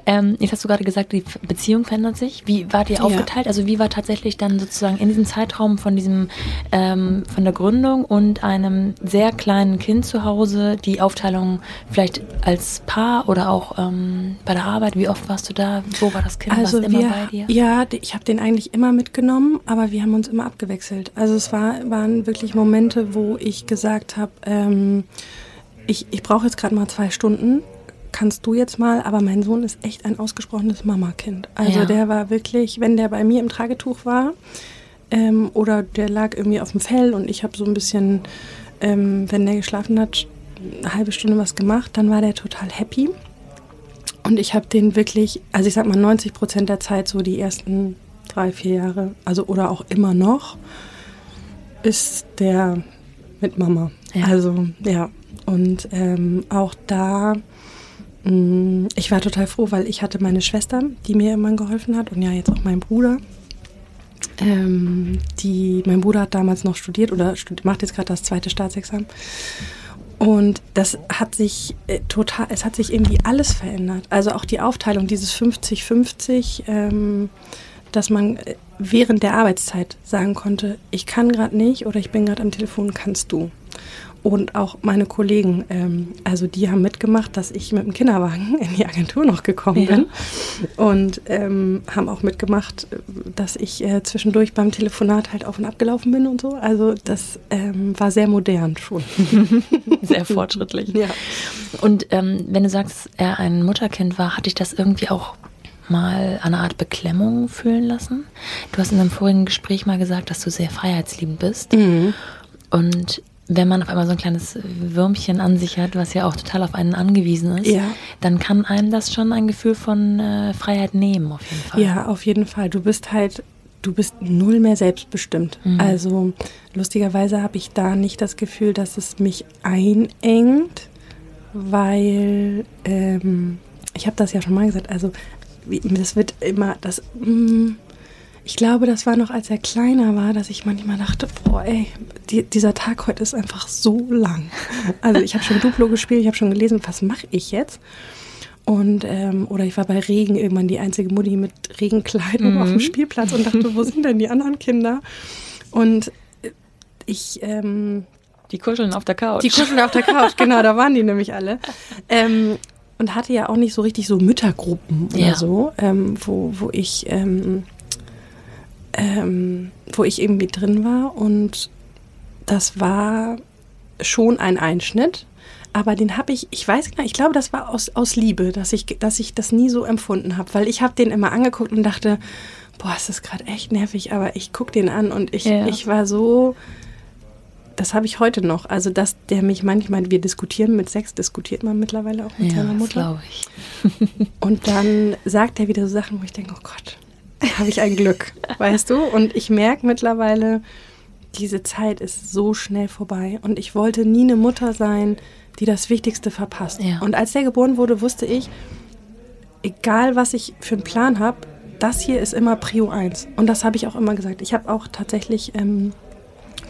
Ähm, jetzt hast du gerade gesagt, die Beziehung verändert sich. Wie war die ja. aufgeteilt? Also wie war tatsächlich dann sozusagen in diesem Zeitraum von diesem ähm, von der Gründung und einem sehr kleinen Kind zu Hause die Aufteilung vielleicht als Paar oder auch ähm, bei der Arbeit? Wie oft warst du da? Wo war das Kind? Also warst immer bei dir? Ja, ich habe den eigentlich immer mitgenommen, aber wir haben uns immer abgewechselt. Also es war, waren wirklich Momente, wo ich gesagt habe, ähm, ich, ich brauche jetzt gerade mal zwei Stunden. Kannst du jetzt mal, aber mein Sohn ist echt ein ausgesprochenes Mamakind. Also ja. der war wirklich, wenn der bei mir im Tragetuch war ähm, oder der lag irgendwie auf dem Fell und ich habe so ein bisschen, ähm, wenn der geschlafen hat, eine halbe Stunde was gemacht, dann war der total happy. Und ich habe den wirklich, also ich sag mal 90 Prozent der Zeit, so die ersten drei, vier Jahre, also oder auch immer noch, ist der mit Mama. Ja. Also ja, und ähm, auch da, mh, mm, ich war total froh, weil ich hatte meine Schwester, die mir immer geholfen hat und ja jetzt auch mein Bruder. Ähm, die, mein Bruder hat damals noch studiert oder studi macht jetzt gerade das zweite Staatsexamen. Und das hat sich äh, total, es hat sich irgendwie alles verändert. Also auch die Aufteilung, dieses 50-50. Ähm, dass man äh, während der Arbeitszeit sagen konnte, ich kann gerade nicht oder ich bin gerade am Telefon, kannst du. Und auch meine Kollegen, ähm, also die haben mitgemacht, dass ich mit dem Kinderwagen [laughs] in die Agentur noch gekommen ja. bin. Und ähm, haben auch mitgemacht, dass ich äh, zwischendurch beim Telefonat halt auf und ab gelaufen bin und so. Also das ähm, war sehr modern schon. [laughs] sehr fortschrittlich. Ja. Und ähm, wenn du sagst, er ein Mutterkind war, hatte ich das irgendwie auch mal eine Art Beklemmung fühlen lassen? Du hast in einem vorigen Gespräch mal gesagt, dass du sehr freiheitsliebend bist. Mhm. Und wenn man auf einmal so ein kleines Würmchen an sich hat, was ja auch total auf einen angewiesen ist, ja. dann kann einem das schon ein Gefühl von äh, Freiheit nehmen, auf jeden Fall. Ja, auf jeden Fall. Du bist halt, du bist null mehr selbstbestimmt. Mhm. Also lustigerweise habe ich da nicht das Gefühl, dass es mich einengt, weil ähm, ich habe das ja schon mal gesagt. Also das wird immer, das, mm, ich glaube, das war noch, als er kleiner war, dass ich manchmal dachte, boah, ey, die, dieser Tag heute ist einfach so lang. Also ich habe schon [laughs] Duplo gespielt, ich habe schon gelesen, was mache ich jetzt? Und, ähm, oder ich war bei Regen irgendwann die einzige Mutti mit Regenkleidung mhm. auf dem Spielplatz und dachte, wo sind denn die anderen Kinder? Und ich, ähm, die kuscheln auf der Couch. Die kuscheln auf der Couch, genau, da waren die nämlich alle. [laughs] Ähm, und hatte ja auch nicht so richtig so Müttergruppen oder Ja. so, ähm, wo, wo ich ähm, ähm, wo ich irgendwie drin war und das war schon ein Einschnitt, aber den habe ich, ich weiß gar nicht, ich glaube, das war aus, aus Liebe, dass ich, dass ich das nie so empfunden habe, weil ich habe den immer angeguckt und dachte, boah, ist das gerade echt nervig, aber ich gucke den an und ich, Ja. ich war so, das habe ich heute noch, also dass der mich manchmal, wir diskutieren mit Sex, diskutiert man mittlerweile auch mit Ja, seiner das Mutter. glaube ich. [laughs] Und dann sagt er wieder so Sachen, wo ich denke, oh Gott, habe ich ein Glück, weißt du? Und ich merke mittlerweile, diese Zeit ist so schnell vorbei. Und ich wollte nie eine Mutter sein, die das Wichtigste verpasst. Ja. Und als der geboren wurde, wusste ich, egal was ich für einen Plan habe, das hier ist immer Prio 1. Und das habe ich auch immer gesagt. Ich habe auch tatsächlich ähm,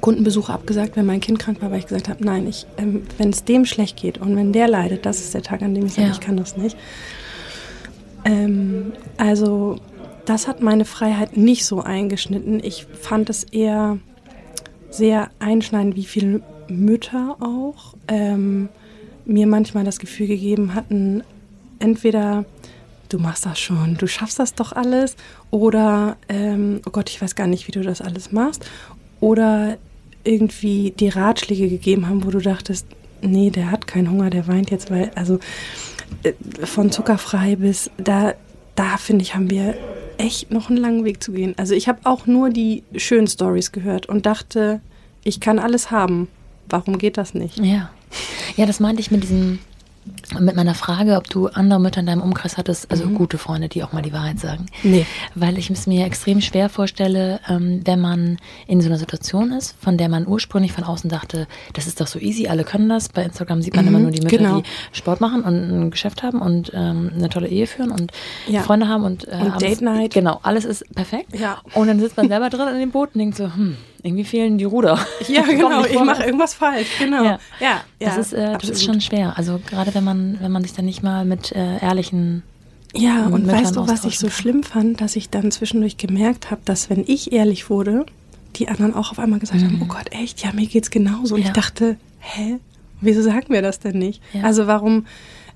Kundenbesuche abgesagt, wenn mein Kind krank war, weil ich gesagt habe, nein, ich, ähm, wenn es dem schlecht geht und wenn der leidet, das ist der Tag, an dem ich sage, Ja. ich kann das nicht. Ähm, also das hat meine Freiheit nicht so eingeschnitten. Ich fand es eher sehr einschneidend, wie viele Mütter auch ähm, mir manchmal das Gefühl gegeben hatten, entweder du machst das schon, du schaffst das doch alles, oder ähm, oh Gott, ich weiß gar nicht, wie du das alles machst, oder irgendwie die Ratschläge gegeben haben, wo du dachtest, nee, der hat keinen Hunger, der weint jetzt, weil, also äh, von zuckerfrei bis da, da finde ich, haben wir echt noch einen langen Weg zu gehen. Also ich habe auch nur die schönen Stories gehört und dachte, ich kann alles haben. Warum geht das nicht? Ja. Ja, das meinte ich mit diesem, mit meiner Frage, ob du andere Mütter in deinem Umkreis hattest, also gute Freunde, die auch mal die Wahrheit sagen. Nee. Weil ich es mir extrem schwer vorstelle, ähm, wenn man in so einer Situation ist, von der man ursprünglich von außen dachte, das ist doch so easy, alle können das. Bei Instagram sieht man immer nur die Mütter, genau. die Sport machen und ein Geschäft haben und ähm, eine tolle Ehe führen und Ja. Freunde haben und, äh, Und abends- Date Night. Genau, alles ist perfekt. Ja. Und dann sitzt man selber drin in dem Boot und denkt so, hm, irgendwie fehlen die Ruder. [laughs] Ja, [laughs] genau, ich mache irgendwas falsch. Genau. Ja. ja, ja das, ist, äh, das ist schon schwer. Also gerade wenn man, wenn man sich dann nicht mal mit äh, ehrlichen Ja, und Müttern weißt du, was ich so kann. schlimm fand, dass ich dann zwischendurch gemerkt habe, dass wenn ich ehrlich wurde, die anderen auch auf einmal gesagt haben, oh Gott, echt, ja, mir geht's genauso. Und Mhm. Ja. ich dachte, hä, wieso sagen wir das denn nicht? Ja. Also warum,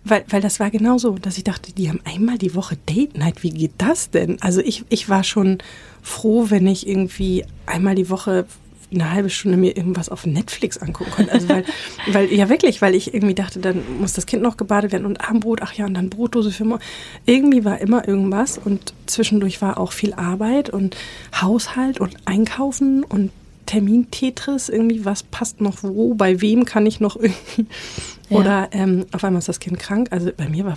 weil, weil das war genauso, dass ich dachte, die haben einmal die Woche Date Night, wie geht das denn? Also ich, ich war schon froh, wenn ich irgendwie einmal die Woche eine halbe Stunde mir irgendwas auf Netflix angucken konnte. Also weil, [laughs] weil, ja wirklich, weil ich irgendwie dachte, dann muss das Kind noch gebadet werden und Abendbrot, ach ja, und dann Brotdose für morgen. Irgendwie war immer irgendwas und zwischendurch war auch viel Arbeit und Haushalt und Einkaufen und Termin-Tetris, irgendwie, was passt noch wo, bei wem kann ich noch irgendwie. [laughs] Ja. Oder ähm, auf einmal ist das Kind krank. Also bei mir war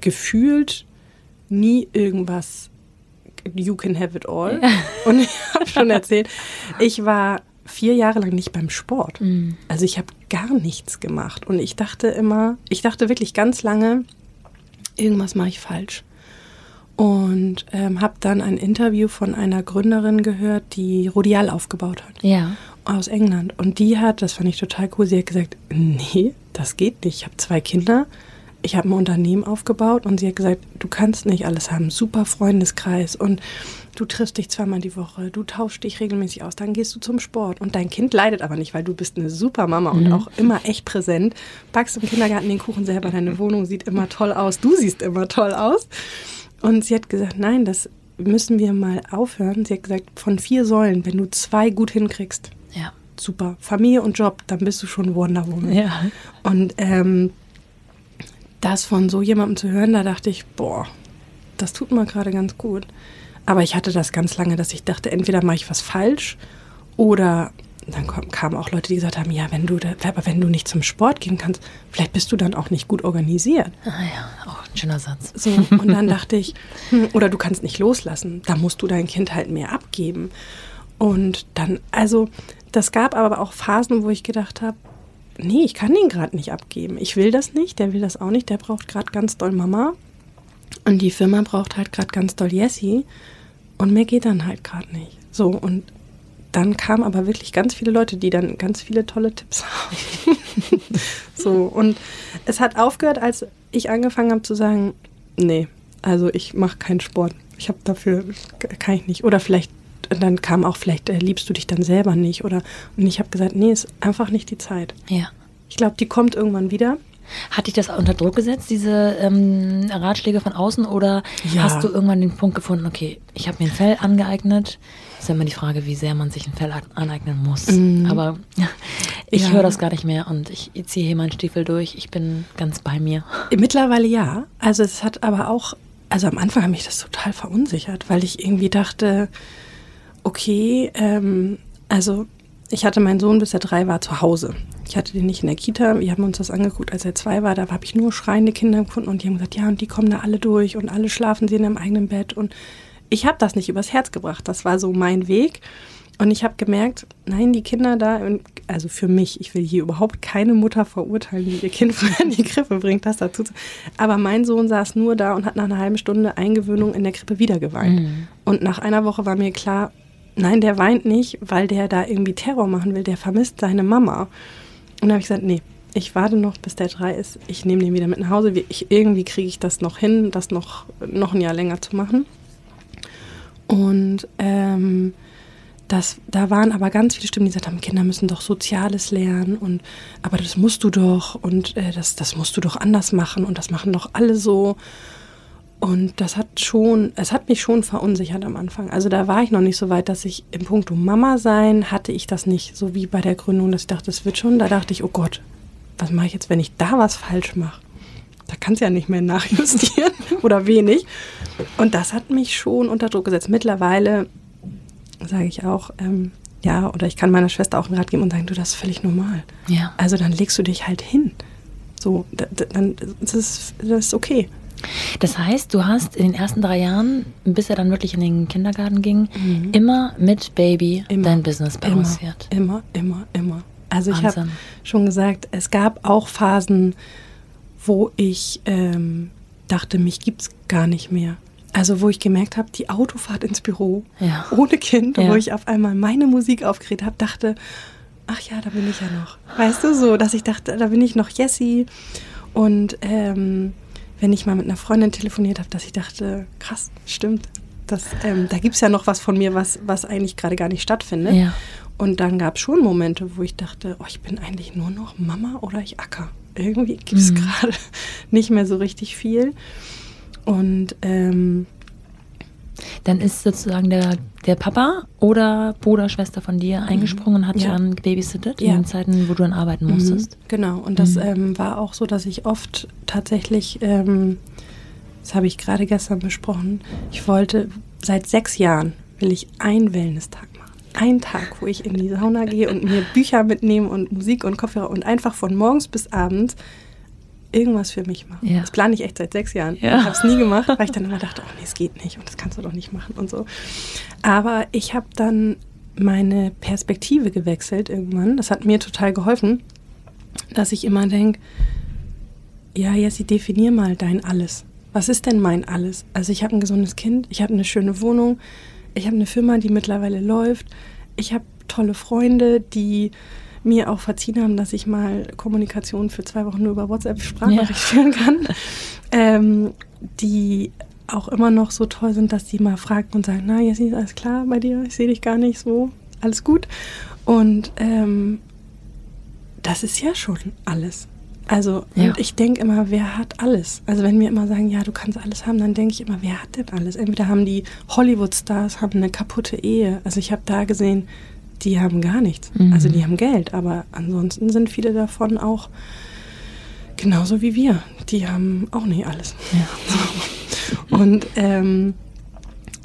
gefühlt nie irgendwas you can have it all. [laughs] Und ich habe schon erzählt, ich war vier Jahre lang nicht beim Sport. Also ich habe gar nichts gemacht. Und ich dachte immer, ich dachte wirklich ganz lange, irgendwas mache ich falsch. Und ähm, habe dann ein Interview von einer Gründerin gehört, die Rodial aufgebaut hat Ja. aus England. Und die hat, das fand ich total cool, sie hat gesagt, nee, das geht nicht. Ich habe zwei Kinder, ich habe ein Unternehmen aufgebaut und sie hat gesagt, du kannst nicht alles haben. Super Freundeskreis und du triffst dich zweimal die Woche, du tauschst dich regelmäßig aus, dann gehst du zum Sport. Und dein Kind leidet aber nicht, weil du bist eine super Mama und auch immer echt präsent. Backst im Kindergarten den Kuchen selber, deine Wohnung sieht immer toll aus, du siehst immer toll aus. Und sie hat gesagt, nein, das müssen wir mal aufhören. Sie hat gesagt, von vier Säulen, wenn du zwei gut hinkriegst, Ja. super. Familie und Job, dann bist du schon Wonder Woman. Ja. Und ähm, das von so jemandem zu hören, da dachte ich, boah, das tut mir gerade ganz gut. Aber ich hatte das ganz lange, dass ich dachte, entweder mache ich was falsch oder dann kamen auch Leute, die gesagt haben, ja, wenn du, aber wenn du nicht zum Sport gehen kannst, vielleicht bist du dann auch nicht gut organisiert. Ah ja, auch ein schöner Satz. So, und dann dachte ich, hm, oder du kannst nicht loslassen, da musst du dein Kind halt mehr abgeben. Und dann, also, das gab aber auch Phasen, wo ich gedacht habe, nee, ich kann den gerade nicht abgeben. Ich will das nicht, der will das auch nicht, der braucht gerade ganz doll Mama. Und die Firma braucht halt gerade ganz doll Jessie. Und mir geht dann halt gerade nicht. So, und dann kamen aber wirklich ganz viele Leute, die dann ganz viele tolle Tipps [laughs] haben. so, und es hat aufgehört, als ich angefangen habe zu sagen, nee, also ich mache keinen Sport. Ich habe dafür, kann ich nicht. Oder vielleicht, dann kam auch, vielleicht äh, liebst du dich dann selber nicht. Oder und ich habe gesagt, nee, ist einfach nicht die Zeit. Ja. Ich glaube, die kommt irgendwann wieder. Hat dich das unter Druck gesetzt, diese ähm, Ratschläge von außen? Oder Ja. hast du irgendwann den Punkt gefunden, okay, ich habe mir ein Fell angeeignet? Ist ja immer die Frage, wie sehr man sich ein Fell an- aneignen muss. Aber [laughs] ich Ja. höre das gar nicht mehr und ich ziehe hier meinen Stiefel durch. Ich bin ganz bei mir. Mittlerweile ja. Also es hat aber auch, also am Anfang hat mich das total verunsichert, weil ich irgendwie dachte, okay, ähm, also ich hatte meinen Sohn, bis er drei war, zu Hause. Ich hatte den nicht in der Kita. Wir haben uns das angeguckt, als er zwei war. Da habe ich nur schreiende Kinder gefunden und die haben gesagt, ja, und die kommen da alle durch und alle schlafen sie in ihrem eigenen Bett. Und ich habe das nicht übers Herz gebracht. Das war so mein Weg. Und ich habe gemerkt, nein, die Kinder da, also für mich, ich will hier überhaupt keine Mutter verurteilen, die ihr Kind [laughs] früher in die Krippe bringt, das dazu. zu- Aber mein Sohn saß nur da und hat nach einer halben Stunde Eingewöhnung in der Krippe wieder geweint. Und nach einer Woche war mir klar, nein, der weint nicht, weil der da irgendwie Terror machen will, der vermisst seine Mama. Und dann habe ich gesagt, nee, ich warte noch, bis der drei ist. Ich nehme den wieder mit nach Hause. Ich, irgendwie kriege ich das noch hin, das noch, noch ein Jahr länger zu machen. Und ähm, das, da waren aber ganz viele Stimmen, die gesagt haben, Kinder müssen doch Soziales lernen und aber das musst du doch und äh, das, das musst du doch anders machen und das machen doch alle so. Und das hat schon, es hat mich schon verunsichert am Anfang. Also da war ich noch nicht so weit, dass ich im Punkto Mama sein hatte ich das nicht, so wie bei der Gründung, dass ich dachte, das wird schon. Da dachte ich, oh Gott, was mache ich jetzt, wenn ich da was falsch mache? Da kannst du ja nicht mehr nachjustieren [laughs] oder wenig. Und das hat mich schon unter Druck gesetzt. Mittlerweile sage ich auch, ähm, ja, oder ich kann meiner Schwester auch einen Rat geben und sagen, du, das ist völlig normal. Ja. Also dann legst du dich halt hin. So, da- da- dann das ist das ist okay. Das heißt, du hast in den ersten drei Jahren, bis er dann wirklich in den Kindergarten ging, immer mit Baby Immer. dein Business Immer, balanciert. immer, immer, immer. Also ich habe schon gesagt, es gab auch Phasen, wo ich ähm, dachte, mich gibt's gar nicht mehr. Also wo ich gemerkt habe, die Autofahrt ins Büro Ja. ohne Kind, Ja. wo ich auf einmal meine Musik aufgeregt habe, dachte, ach ja, da bin ich ja noch. Weißt du, so, dass ich dachte, da bin ich noch Jessie. Und ähm, wenn ich mal mit einer Freundin telefoniert habe, dass ich dachte, krass, stimmt. Das, ähm, da gibt es ja noch was von mir, was, was eigentlich gerade gar nicht stattfindet. Ja. Und dann gab es schon Momente, wo ich dachte, oh, ich bin eigentlich nur noch Mama oder ich acker. Irgendwie gibt es Mhm. [laughs] gerade nicht mehr so richtig viel. Und ähm, Dann ist sozusagen der, der Papa oder Bruder, Schwester von dir eingesprungen und hat Ja. dann gebabysittet Ja. in den Zeiten, wo du dann arbeiten musstest. Mhm, Genau, und das Mhm. ähm, war auch so, dass ich oft tatsächlich, ähm, das habe ich gerade gestern besprochen, ich wollte, seit sechs Jahren will ich einen Wellness-Tag machen. Einen Tag, wo ich in die Sauna gehe und mir Bücher mitnehme und Musik und Kopfhörer und einfach von morgens bis abends irgendwas für mich mache. Ja. Das plane ich echt seit sechs Jahren. Ja. Ich habe es nie gemacht, weil ich dann immer dachte, oh nee, es geht nicht und das kannst du doch nicht machen und so. Aber ich habe dann meine Perspektive gewechselt irgendwann. Das hat mir total geholfen, dass ich immer denke, ja, Jessie, definier mal dein Alles. Was ist denn mein Alles? Also ich habe ein gesundes Kind, ich habe eine schöne Wohnung, ich habe eine Firma, die mittlerweile läuft, ich habe tolle Freunde, die mir auch verziehen haben, dass ich mal Kommunikation für zwei Wochen nur über WhatsApp Sprachnachricht Ja. führen kann, ähm, die auch immer noch so toll sind, dass die mal fragen und sagen, na, Jessie, ist alles klar bei dir? Ich sehe dich gar nicht so, alles gut. Und ähm, das ist ja schon alles. Also, Ja. und ich denke immer, wer hat alles? Also, wenn mir immer sagen, ja, du kannst alles haben, dann denke ich immer, wer hat denn alles? Entweder haben die Hollywood-Stars haben eine kaputte Ehe. Also, ich habe da gesehen, die haben gar nichts. Mhm. Also, die haben Geld, aber ansonsten sind viele davon auch genauso wie wir. Die haben auch nicht alles. Ja. [laughs] Und ähm,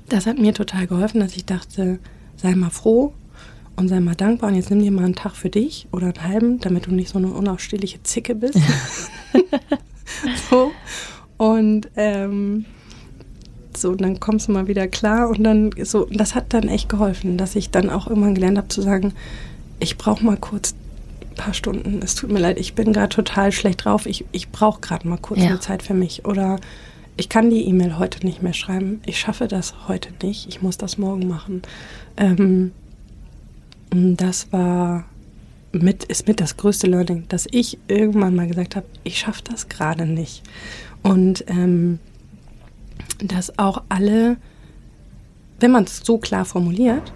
das hat mir total geholfen, dass ich dachte, sei mal froh und sei mal dankbar und jetzt nimm dir mal einen Tag für dich oder einen halben, damit du nicht so eine unausstehliche Zicke bist. [laughs] [laughs] so. Und ähm, so, und dann kommst du mal wieder klar und dann so, das hat dann echt geholfen, dass ich dann auch irgendwann gelernt habe zu sagen, ich brauche mal kurz ein paar Stunden, es tut mir leid, ich bin gerade total schlecht drauf, ich, ich brauche gerade mal kurz Ja. eine Zeit für mich oder ich kann die E-Mail heute nicht mehr schreiben, ich schaffe das heute nicht, ich muss das morgen machen. Ähm, das war mit, ist mit das größte Learning, dass ich irgendwann mal gesagt habe, ich schaffe das gerade nicht. Und ähm, dass auch alle, wenn man es so klar formuliert,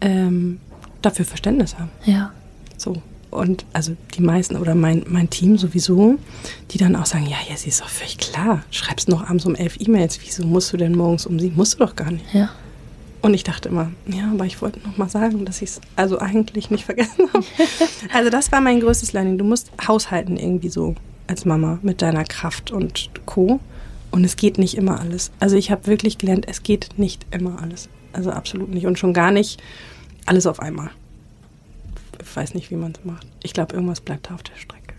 ähm, dafür Verständnis haben. Ja. So. und also die meisten oder mein, mein Team sowieso, die dann auch sagen, ja, ja, sie ist doch völlig klar, schreibst noch abends um elf E-Mails, wieso musst du denn morgens um sieben? Musst du doch gar nicht. Ja. Und ich dachte immer, ja, aber ich wollte noch mal sagen, dass ich es also eigentlich nicht vergessen habe. [laughs] also das war mein größtes Learning. Du musst haushalten irgendwie so als Mama mit deiner Kraft und Co. Und es geht nicht immer alles. Also ich habe wirklich gelernt, es geht nicht immer alles. Also absolut nicht. Und schon gar nicht alles auf einmal. Ich weiß nicht, wie man es macht. Ich glaube, irgendwas bleibt da auf der Strecke.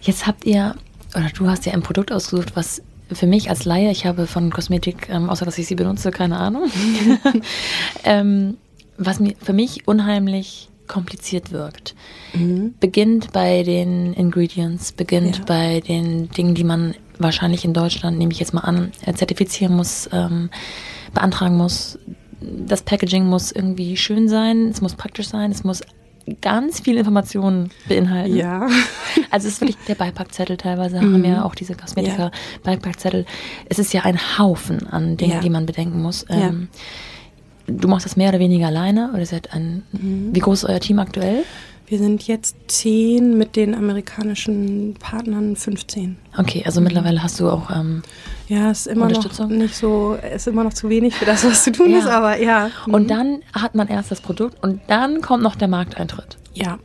Jetzt habt ihr, oder du hast ja ein Produkt ausgesucht, was für mich als Laie, ich habe von Kosmetik, ähm, außer dass ich sie benutze, keine Ahnung, [laughs] [laughs] ähm, was mir für mich unheimlich kompliziert wirkt. Mhm. Beginnt bei den Ingredients, beginnt ja. bei den Dingen, die man wahrscheinlich in Deutschland, nehme ich jetzt mal an, äh, zertifizieren muss, ähm, beantragen muss. Das Packaging muss irgendwie schön sein, es muss praktisch sein, es muss ganz viel Informationen beinhalten. Ja. [laughs] Also es ist wirklich der Beipackzettel teilweise, mhm. haben ja auch diese Kosmetiker ja. Beipackzettel. Es ist ja ein Haufen an Dingen, ja. die man bedenken muss. Ja. Du machst das mehr oder weniger alleine oder seid ein, mhm. wie groß ist euer Team aktuell? Wir sind jetzt zehn mit den amerikanischen Partnern 15. Okay, also mhm. mittlerweile hast du auch ähm, ja, ist immer noch nicht so, ist immer noch zu wenig für das, was zu tun ja. ist, aber ja. Und mhm. dann hat man erst das Produkt und dann kommt noch der Markteintritt. Ja.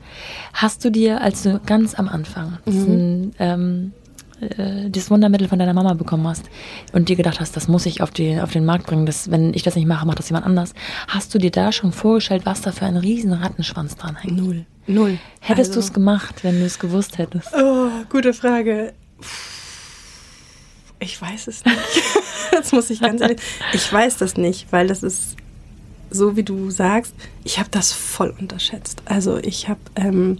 Hast du dir, als du ganz am Anfang mhm. diesen, ähm, äh, dieses Wundermittel von deiner Mama bekommen hast und dir gedacht hast, das muss ich auf, die, auf den Markt bringen, das, wenn ich das nicht mache, macht das jemand anders. Hast du dir da schon vorgestellt, was da für ein riesen Rattenschwanz dran hängt? Null. Null. Hättest also, du es gemacht, wenn du es gewusst hättest? Oh, gute Frage. Ich weiß es nicht. [laughs] das muss ich ganz ehrlich. Ich weiß das nicht, weil das ist so, wie du sagst. Ich habe das voll unterschätzt. Also ich habe, ähm,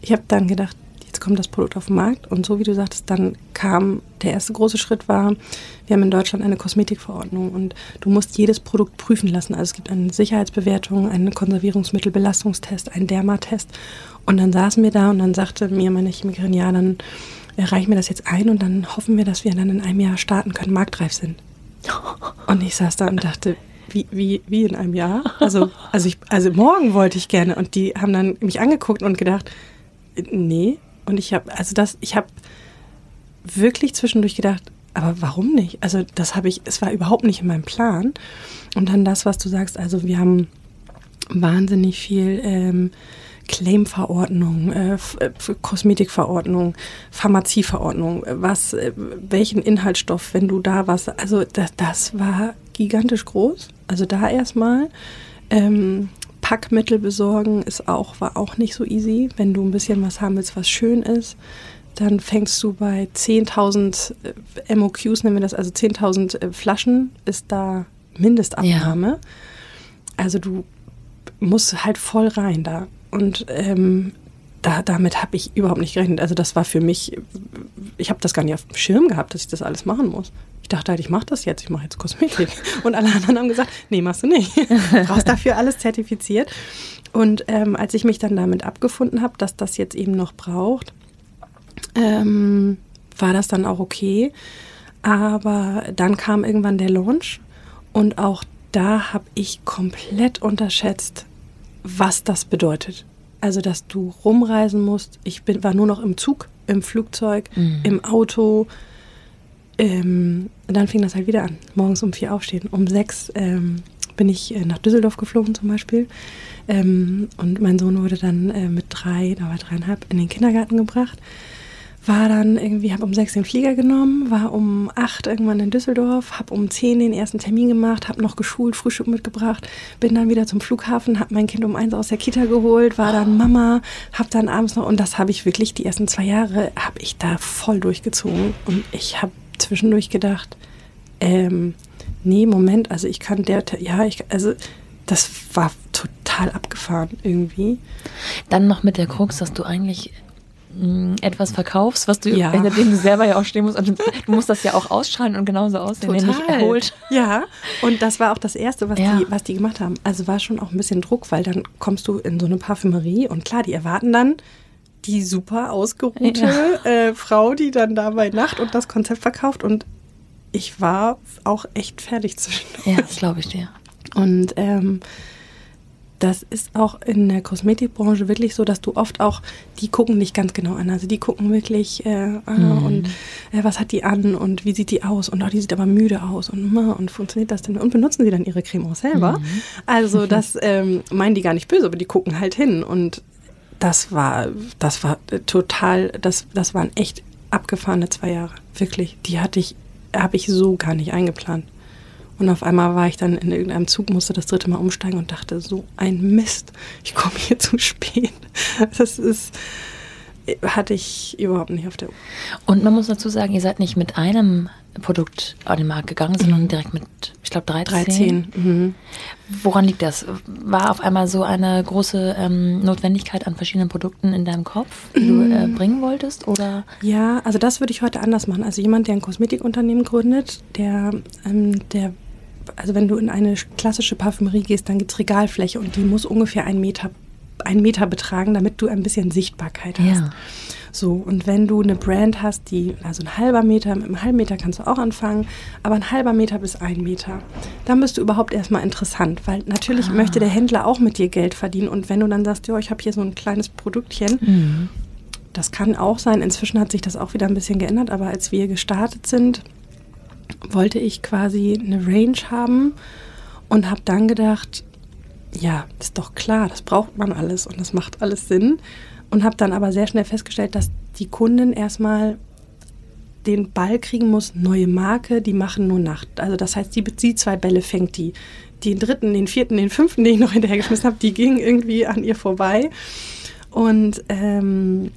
ich habe dann gedacht, jetzt kommt das Produkt auf den Markt und so wie du sagtest, dann kam der erste große Schritt war, wir haben in Deutschland eine Kosmetikverordnung und du musst jedes Produkt prüfen lassen. Also es gibt eine Sicherheitsbewertung, einen Konservierungsmittelbelastungstest, einen Dermatest und dann saßen wir da und dann sagte mir meine Chemikerin, ja, dann reichen wir das jetzt ein und dann hoffen wir, dass wir dann in einem Jahr starten können, marktreif sind. Und ich saß da und dachte, wie, wie, wie in einem Jahr? Also, also, ich, also morgen wollte ich gerne. Und die haben dann mich angeguckt und gedacht, nee, und ich habe, also das, ich habe wirklich zwischendurch gedacht, aber warum nicht? Also das habe ich, es war überhaupt nicht in meinem Plan. Und dann das, was du sagst, also wir haben wahnsinnig viel ähm, Claim-Verordnung, äh, äh Kosmetikverordnung, Pharmazieverordnung, was, äh, welchen Inhaltsstoff, wenn du da was, also das, das war gigantisch groß. Also da erstmal. Ähm, Packmittel besorgen ist auch, war auch nicht so easy. Wenn du ein bisschen was haben willst, was schön ist, dann fängst du bei 10.000 äh, MOQs, nennen wir das, also 10.000 äh, Flaschen ist da Mindestabnahme. Ja. Also du musst halt voll rein da. Und ähm, da, damit habe ich überhaupt nicht gerechnet. Also das war für mich, ich habe das gar nicht auf dem Schirm gehabt, dass ich das alles machen muss. Ich dachte halt, ich mache das jetzt, ich mache jetzt Kosmetik. [laughs] Und alle anderen haben gesagt, nee, machst du nicht. Du brauchst dafür alles zertifiziert. Und ähm, als ich mich dann damit abgefunden habe, dass das jetzt eben noch braucht, ähm, war das dann auch okay. Aber dann kam irgendwann der Launch und auch da habe ich komplett unterschätzt, was das bedeutet. Also, dass du rumreisen musst. Ich bin, war nur noch im Zug, im Flugzeug, mhm. im Auto, ähm, dann fing das halt wieder an. Morgens um vier aufstehen. Um sechs ähm, bin ich äh, nach Düsseldorf geflogen zum Beispiel. Ähm, und mein Sohn wurde dann äh, mit drei, da war dreieinhalb, in den Kindergarten gebracht. War dann irgendwie, habe um sechs den Flieger genommen, war um acht irgendwann in Düsseldorf, habe um zehn den ersten Termin gemacht, habe noch geschult, Frühstück mitgebracht, bin dann wieder zum Flughafen, habe mein Kind um eins aus der Kita geholt, war dann Mama, habe dann abends noch, und das habe ich wirklich die ersten zwei Jahre, habe ich da voll durchgezogen. Und ich habe zwischendurch gedacht, ähm, nee, Moment, also ich kann der, ja, ich, also das war total abgefahren irgendwie. Dann noch mit der Krux, dass du eigentlich mm, etwas verkaufst, was du, ja. hinter dem du selber ja auch stehen musst. Und du musst das ja auch ausstrahlen und genauso aussehen, Total. nämlich erholt. Ja, und das war auch das Erste, was, ja. die, was die gemacht haben. Also war schon auch ein bisschen Druck, weil dann kommst du in so eine Parfümerie und klar, die erwarten dann, die super ausgeruhte ja. äh, Frau, die dann da bei Nacht und das Konzept verkauft. Und ich war auch echt fertig zwischendurch. Ja, das glaube ich dir. Und ähm, das ist auch in der Kosmetikbranche wirklich so, dass du oft auch, die gucken nicht ganz genau an. Also die gucken wirklich, äh, ah, mhm. und äh, was hat die an und wie sieht die aus und oh, die sieht aber müde aus und, und funktioniert das denn? Und benutzen sie dann ihre Creme auch selber. Mhm. Also [laughs] das ähm, meinen die gar nicht böse, aber die gucken halt hin. Und das war, das war total, das, das waren echt abgefahrene zwei Jahre. Wirklich. Die hatte ich, habe ich so gar nicht eingeplant. Und auf einmal war ich dann in irgendeinem Zug, musste das dritte Mal umsteigen und dachte, so ein Mist, ich komme hier zu spät. [laughs] Das ist, hatte ich überhaupt nicht auf der Uhr. Und man muss dazu sagen, ihr seid nicht mit einem Produkt auf den Markt gegangen, sondern mhm. direkt mit, ich glaube, 13. 13. Mhm. Woran liegt das? War auf einmal so eine große ähm, Notwendigkeit an verschiedenen Produkten in deinem Kopf, die mhm. du äh, bringen wolltest? Oder? Ja, also das würde ich heute anders machen. Also jemand, der ein Kosmetikunternehmen gründet, der, ähm, der also wenn du in eine klassische Parfümerie gehst, dann gibt es Regalfläche und die muss ungefähr einen Meter, einen Meter betragen, damit du ein bisschen Sichtbarkeit hast. Ja. So, und wenn du eine Brand hast, die, also ein halber Meter, mit einem halben Meter kannst du auch anfangen, aber ein halber Meter bis ein Meter, dann bist du überhaupt erstmal interessant, weil natürlich ah. möchte der Händler auch mit dir Geld verdienen und wenn du dann sagst, ja, ich habe hier so ein kleines Produktchen, mhm. das kann auch sein, inzwischen hat sich das auch wieder ein bisschen geändert, aber als wir gestartet sind, wollte ich quasi eine Range haben und habe dann gedacht, ja, ist doch klar, das braucht man alles und das macht alles Sinn. Und habe dann aber sehr schnell festgestellt, dass die Kundin erstmal den Ball kriegen muss, neue Marke, die machen nur Nacht. Also das heißt, die, die zwei Bälle fängt die. Den dritten, den vierten, den fünften, den ich noch hinterhergeschmissen habe, die gingen irgendwie an ihr vorbei. Und ähm,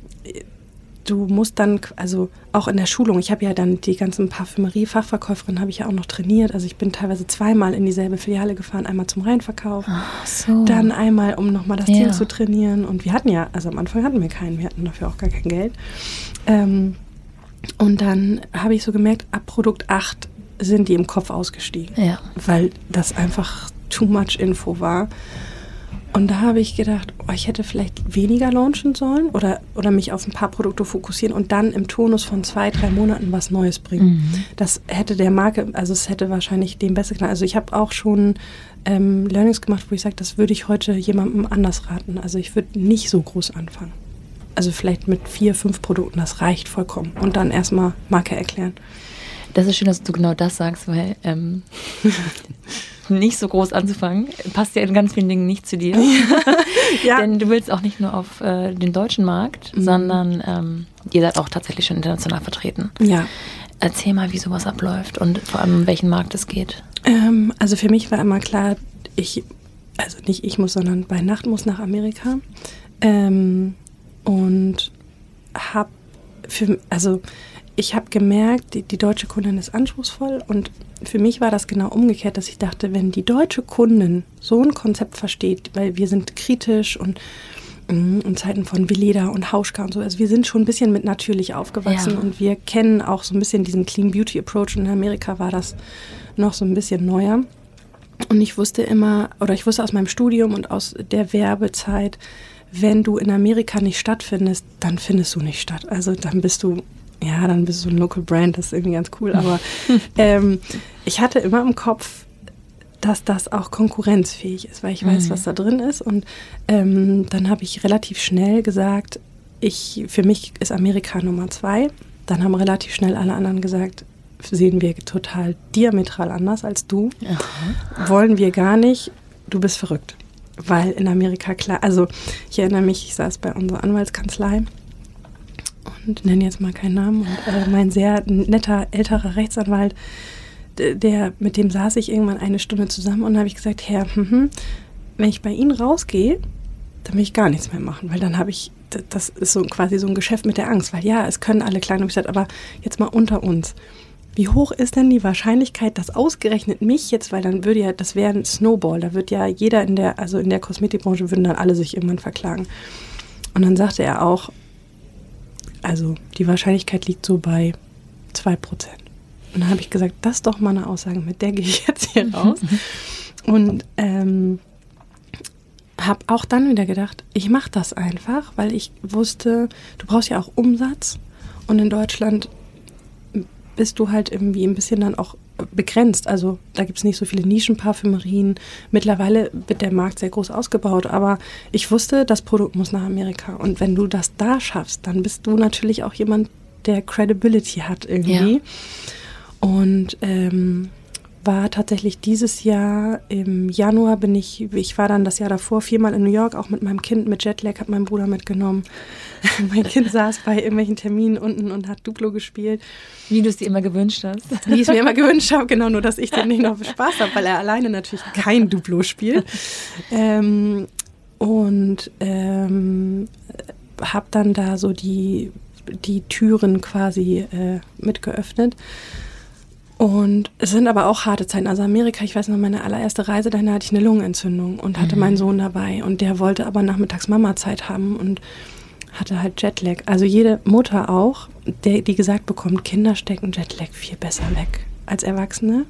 du musst dann, also auch in der Schulung, ich habe ja dann die ganzen Parfümerie-Fachverkäuferinnen habe ich ja auch noch trainiert. Also ich bin teilweise zweimal in dieselbe Filiale gefahren, einmal zum Reinverkauf, so. dann einmal, um nochmal das ja. Team zu trainieren. Und wir hatten ja, also am Anfang hatten wir keinen, wir hatten dafür auch gar kein Geld. Ähm, und dann habe ich so gemerkt, ab Produkt 8 sind die im Kopf ausgestiegen, ja. weil das einfach too much Info war. Und da habe ich gedacht, oh, ich hätte vielleicht weniger launchen sollen oder, oder mich auf ein paar Produkte fokussieren und dann im Tonus von zwei, drei Monaten was Neues bringen. Mhm. Das hätte der Marke, also es hätte wahrscheinlich dem besser getan. Also ich habe auch schon ähm, Learnings gemacht, wo ich sage, das würde ich heute jemandem anders raten. Also ich würde nicht so groß anfangen. Also vielleicht mit vier, fünf Produkten, das reicht vollkommen. Und dann erstmal Marke erklären. Das ist schön, dass du genau das sagst, weil ähm, [laughs] nicht so groß anzufangen. Passt ja in ganz vielen Dingen nicht zu dir. [laughs] ja. Denn du willst auch nicht nur auf äh, den deutschen Markt, mhm. sondern ähm, ihr seid auch tatsächlich schon international vertreten. Ja. Erzähl mal, wie sowas abläuft und vor allem, um welchen Markt es geht. Ähm, also für mich war immer klar, ich, also nicht ich muss, sondern bei Nacht muss nach Amerika. Ähm, und hab für, also ich habe gemerkt, die, die, deutsche Kundin ist anspruchsvoll und für mich war das genau umgekehrt, dass ich dachte, wenn die deutsche Kundin so ein Konzept versteht, weil wir sind kritisch und mm, in Zeiten von Veleda und Hauschka und so. Also wir sind schon ein bisschen mit natürlich aufgewachsen ja. und wir kennen auch so ein bisschen diesen Clean Beauty Approach. Und in Amerika war das noch so ein bisschen neuer. Und ich wusste immer, oder ich wusste aus meinem Studium und aus der Werbezeit, wenn du in Amerika nicht stattfindest, dann findest du nicht statt. Also dann bist du ja, dann bist du ein Local Brand, das ist irgendwie ganz cool. Aber [laughs] ähm, ich hatte immer im Kopf, dass das auch konkurrenzfähig ist, weil ich weiß, mhm. was da drin ist. Und ähm, dann habe ich relativ schnell gesagt, ich, für mich ist Amerika Nummer zwei. Dann haben relativ schnell alle anderen gesagt, sehen wir total diametral anders als du. Aha. Wollen wir gar nicht, du bist verrückt. Weil in Amerika klar, also ich erinnere mich, ich saß bei unserer Anwaltskanzlei und nenne jetzt mal keinen Namen. Und äh, mein sehr netter älterer Rechtsanwalt, der, mit dem saß ich irgendwann eine Stunde zusammen und habe ich gesagt, Herr, hm, wenn ich bei Ihnen rausgehe, dann will ich gar nichts mehr machen, weil dann habe ich, das ist so quasi so ein Geschäft mit der Angst, weil ja, es können alle klein und aber jetzt mal unter uns. Wie hoch ist denn die Wahrscheinlichkeit, dass ausgerechnet mich jetzt, weil dann würde ja, das wäre ein Snowball, da wird ja jeder in der, also in der Kosmetikbranche würden dann alle sich irgendwann verklagen. Und dann sagte er auch, also die Wahrscheinlichkeit liegt so bei 2%. Und dann habe ich gesagt, das ist doch mal eine Aussage, mit der gehe ich jetzt hier [laughs] raus. Und ähm, habe auch dann wieder gedacht, ich mache das einfach, weil ich wusste, du brauchst ja auch Umsatz. Und in Deutschland bist du halt irgendwie ein bisschen dann auch begrenzt. Also da gibt es nicht so viele Nischenparfümerien. Mittlerweile wird der Markt sehr groß ausgebaut, aber ich wusste, das Produkt muss nach Amerika. Und wenn du das da schaffst, dann bist du natürlich auch jemand, der Credibility hat irgendwie. Ja. Und ähm, war tatsächlich dieses Jahr im Januar bin ich, ich war dann das Jahr davor viermal in New York, auch mit meinem Kind, mit Jetlag, hat mein Bruder mitgenommen. [laughs] mein Kind saß bei irgendwelchen Terminen unten und hat Duplo gespielt. Wie du es dir immer gewünscht hast. Wie ich es mir immer [laughs] gewünscht habe, genau, nur dass ich dann nicht noch Spaß habe, weil er alleine natürlich kein Duplo spielt. Ähm, und ähm, habe dann da so die, die Türen quasi äh, mitgeöffnet. Und es sind aber auch harte Zeiten. Also Amerika, ich weiß noch, meine allererste Reise, dahin hatte ich eine Lungenentzündung und hatte mhm. meinen Sohn dabei. Und der wollte aber nachmittags Mama-Zeit haben und hatte halt Jetlag. Also jede Mutter auch, der, die gesagt bekommt, Kinder stecken Jetlag viel besser weg als Erwachsene.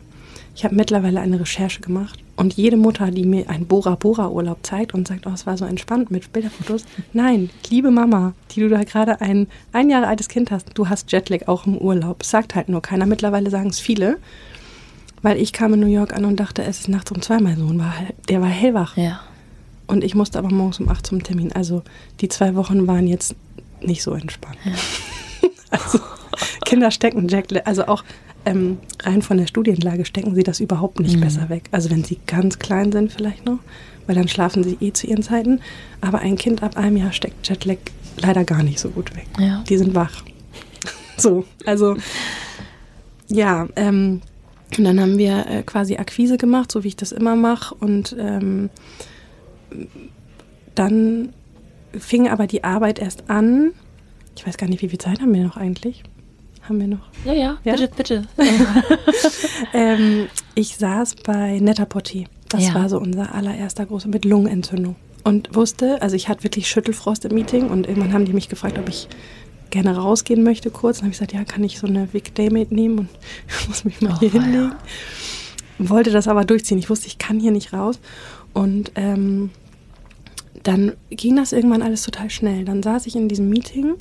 Ich habe mittlerweile eine Recherche gemacht und jede Mutter, die mir einen Bora Bora Urlaub zeigt und sagt, oh, es war so entspannt mit Bilderfotos. Nein, liebe Mama, die du da gerade ein ein Jahre altes Kind hast, du hast Jetlag auch im Urlaub. sagt halt nur keiner. Mittlerweile sagen es viele. Weil ich kam in New York an und dachte, es ist nachts um zwei. Mein Sohn war, der war hellwach. Ja. Und ich musste aber morgens um acht zum Termin. Also die zwei Wochen waren jetzt nicht so entspannt. Ja. [laughs] also Kinder stecken Jetlag, also auch ähm, rein von der Studienlage stecken sie das überhaupt nicht mhm. besser weg. Also wenn sie ganz klein sind vielleicht noch, weil dann schlafen sie eh zu ihren Zeiten. Aber ein Kind ab einem Jahr steckt Jetlag leider gar nicht so gut weg. Ja. Die sind wach. [laughs] so, also ja, ähm, und dann haben wir äh, quasi Akquise gemacht, so wie ich das immer mache. Und ähm, dann fing aber die Arbeit erst an. Ich weiß gar nicht, wie viel Zeit haben wir noch eigentlich? Haben wir noch? Ja, ja, ja? bitte, bitte. [laughs] ähm, ich saß bei Netapotti. Das ja. war so unser allererster großer mit Lungenentzündung. Und wusste, also ich hatte wirklich Schüttelfrost im Meeting und irgendwann haben die mich gefragt, ob ich gerne rausgehen möchte kurz. Und habe ich gesagt, ja, kann ich so eine Vic Daymate nehmen und [laughs] muss mich mal oh, hier hinlegen. Ja. Wollte das aber durchziehen. Ich wusste, ich kann hier nicht raus. Und ähm, dann ging das irgendwann alles total schnell. Dann saß ich in diesem Meeting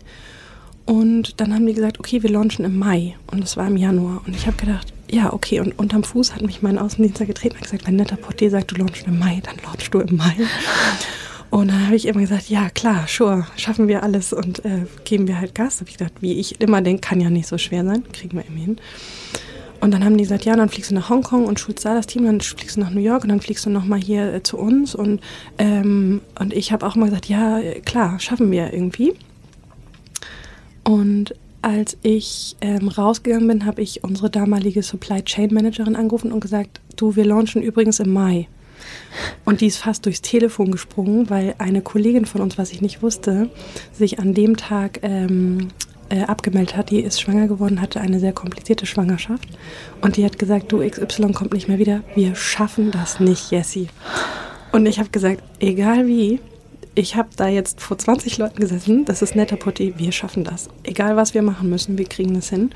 und dann haben die gesagt, okay, wir launchen im Mai. Und das war im Januar. Und ich habe gedacht, ja, okay. Und unterm Fuß hat mich mein Außendienstler getreten und gesagt, wenn netter Portier sagt, du launchst im Mai, dann launchst du im Mai. [laughs] Und dann habe ich immer gesagt, ja klar, sure, schaffen wir alles und äh, geben wir halt Gas. Da habe ich gedacht, wie ich immer denke, kann ja nicht so schwer sein, kriegen wir immer hin. Und dann haben die gesagt, ja, dann fliegst du nach Hongkong und schulst da das Team, dann fliegst du nach New York und dann fliegst du nochmal hier äh, zu uns. Und, ähm, und ich habe auch mal gesagt, ja, klar, schaffen wir irgendwie. Und als ich ähm, rausgegangen bin, habe ich unsere damalige Supply Chain Managerin angerufen und gesagt, du, wir launchen übrigens im Mai. Und die ist fast durchs Telefon gesprungen, weil eine Kollegin von uns, was ich nicht wusste, sich an dem Tag ähm, äh, abgemeldet hat. Die ist schwanger geworden, hatte eine sehr komplizierte Schwangerschaft. Und die hat gesagt, du XY kommt nicht mehr wieder. Wir schaffen das nicht, Jessie. Und ich habe gesagt, egal wie, ich habe da jetzt vor 20 Leuten gesessen, das ist netter Potti, wir schaffen das. Egal was wir machen müssen, wir kriegen das hin.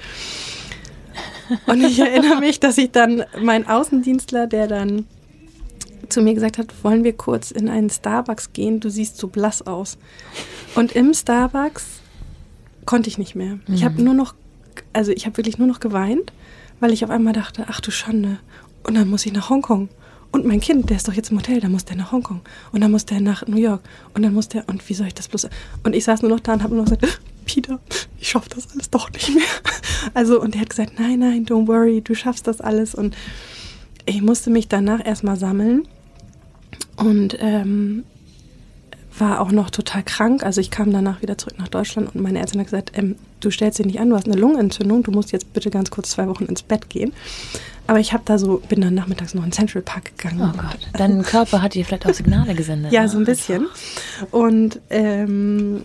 Und ich erinnere mich, dass ich dann, mein Außendienstler, der dann zu mir gesagt hat, wollen wir kurz in einen Starbucks gehen, du siehst so blass aus. Und im Starbucks konnte ich nicht mehr. Mhm. Ich habe nur noch, also ich habe wirklich nur noch geweint, weil ich auf einmal dachte, ach du Schande. Und dann muss ich nach Hongkong. Und mein Kind, der ist doch jetzt im Hotel, da muss der nach Hongkong. Und dann muss der nach New York. Und dann muss der, und wie soll ich das bloß. Und ich saß nur noch da und habe nur noch gesagt, Peter, ich schaffe das alles doch nicht mehr. [laughs] Also, und der hat gesagt, nein, nein, don't worry, du schaffst das alles. Und ich musste mich danach erstmal sammeln. Und ähm, war auch noch total krank. Also ich kam danach wieder zurück nach Deutschland und meine Ärztin hat gesagt, ähm, du stellst dich nicht an, du hast eine Lungenentzündung, du musst jetzt bitte ganz kurz zwei Wochen ins Bett gehen. Aber ich habe da so, bin dann nachmittags noch in Central Park gegangen. Oh Gott, dein Körper hat dir vielleicht auch Signale gesendet. ja, ne? so ein bisschen. Und ähm,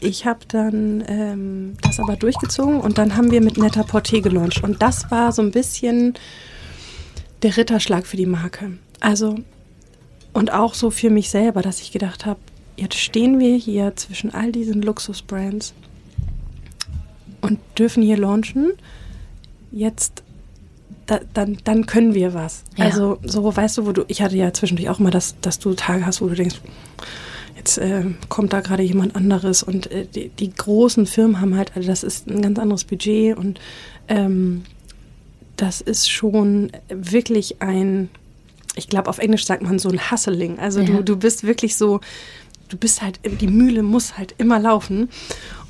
ich habe dann ähm, das aber durchgezogen und dann haben wir mit Netta Porté gelauncht. Und das war so ein bisschen der Ritterschlag für die Marke. Also, und auch so für mich selber, dass ich gedacht habe, jetzt stehen wir hier zwischen all diesen Luxusbrands und dürfen hier launchen. Jetzt da, dann, dann können wir was. Ja. Also so, weißt du, wo du, ich hatte ja zwischendurch auch mal, dass, dass du Tage hast, wo du denkst, jetzt äh, kommt da gerade jemand anderes und äh, die, die, großen Firmen haben halt, also das ist ein ganz anderes Budget und ähm, das ist schon wirklich ein, ich glaube, auf Englisch sagt man so ein Hustling. Also ja. du, du bist wirklich so, du bist halt, die Mühle muss halt immer laufen.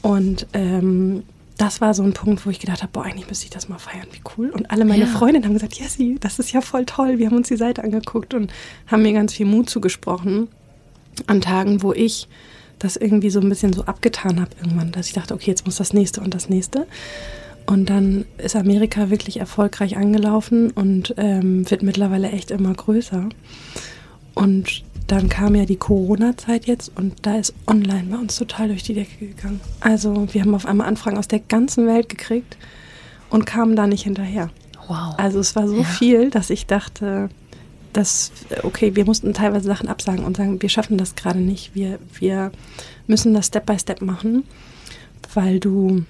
Und ähm, das war so ein Punkt, wo ich gedacht habe, boah, eigentlich müsste ich das mal feiern, wie cool. Und alle meine ja. Freundinnen haben gesagt, Jessie, das ist ja voll toll. Wir haben uns die Seite angeguckt und haben mir ganz viel Mut zugesprochen an Tagen, wo ich das irgendwie so ein bisschen so abgetan habe irgendwann, dass ich dachte, okay, jetzt muss das nächste und das nächste. Und dann ist Amerika wirklich erfolgreich angelaufen und ähm, wird mittlerweile echt immer größer. Und dann kam ja die Corona-Zeit jetzt und da ist online bei uns total durch die Decke gegangen. Also wir haben auf einmal Anfragen aus der ganzen Welt gekriegt und kamen da nicht hinterher. Wow. Also es war so ja. viel, dass ich dachte, dass, okay, wir mussten teilweise Sachen absagen und sagen, wir schaffen das gerade nicht. Wir, wir müssen das Step by Step machen, weil du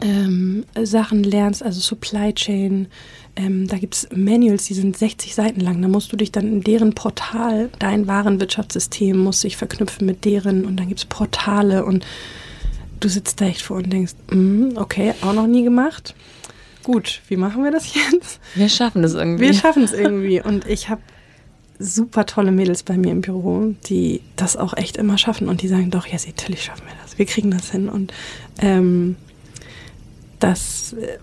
ähm, Sachen lernst, also Supply Chain. Ähm, da gibt es Manuals, die sind 60 Seiten lang. Da musst du dich dann in deren Portal, dein Warenwirtschaftssystem muss sich verknüpfen mit deren und dann gibt es Portale und du sitzt da echt vor und denkst, mm, okay, auch noch nie gemacht. Gut, wie machen wir das jetzt? Wir schaffen es irgendwie. Wir schaffen es irgendwie. Und ich habe super tolle Mädels bei mir im Büro, die das auch echt immer schaffen und die sagen, doch, ja, natürlich schaffen wir das. Wir kriegen das hin. Und ähm, das äh,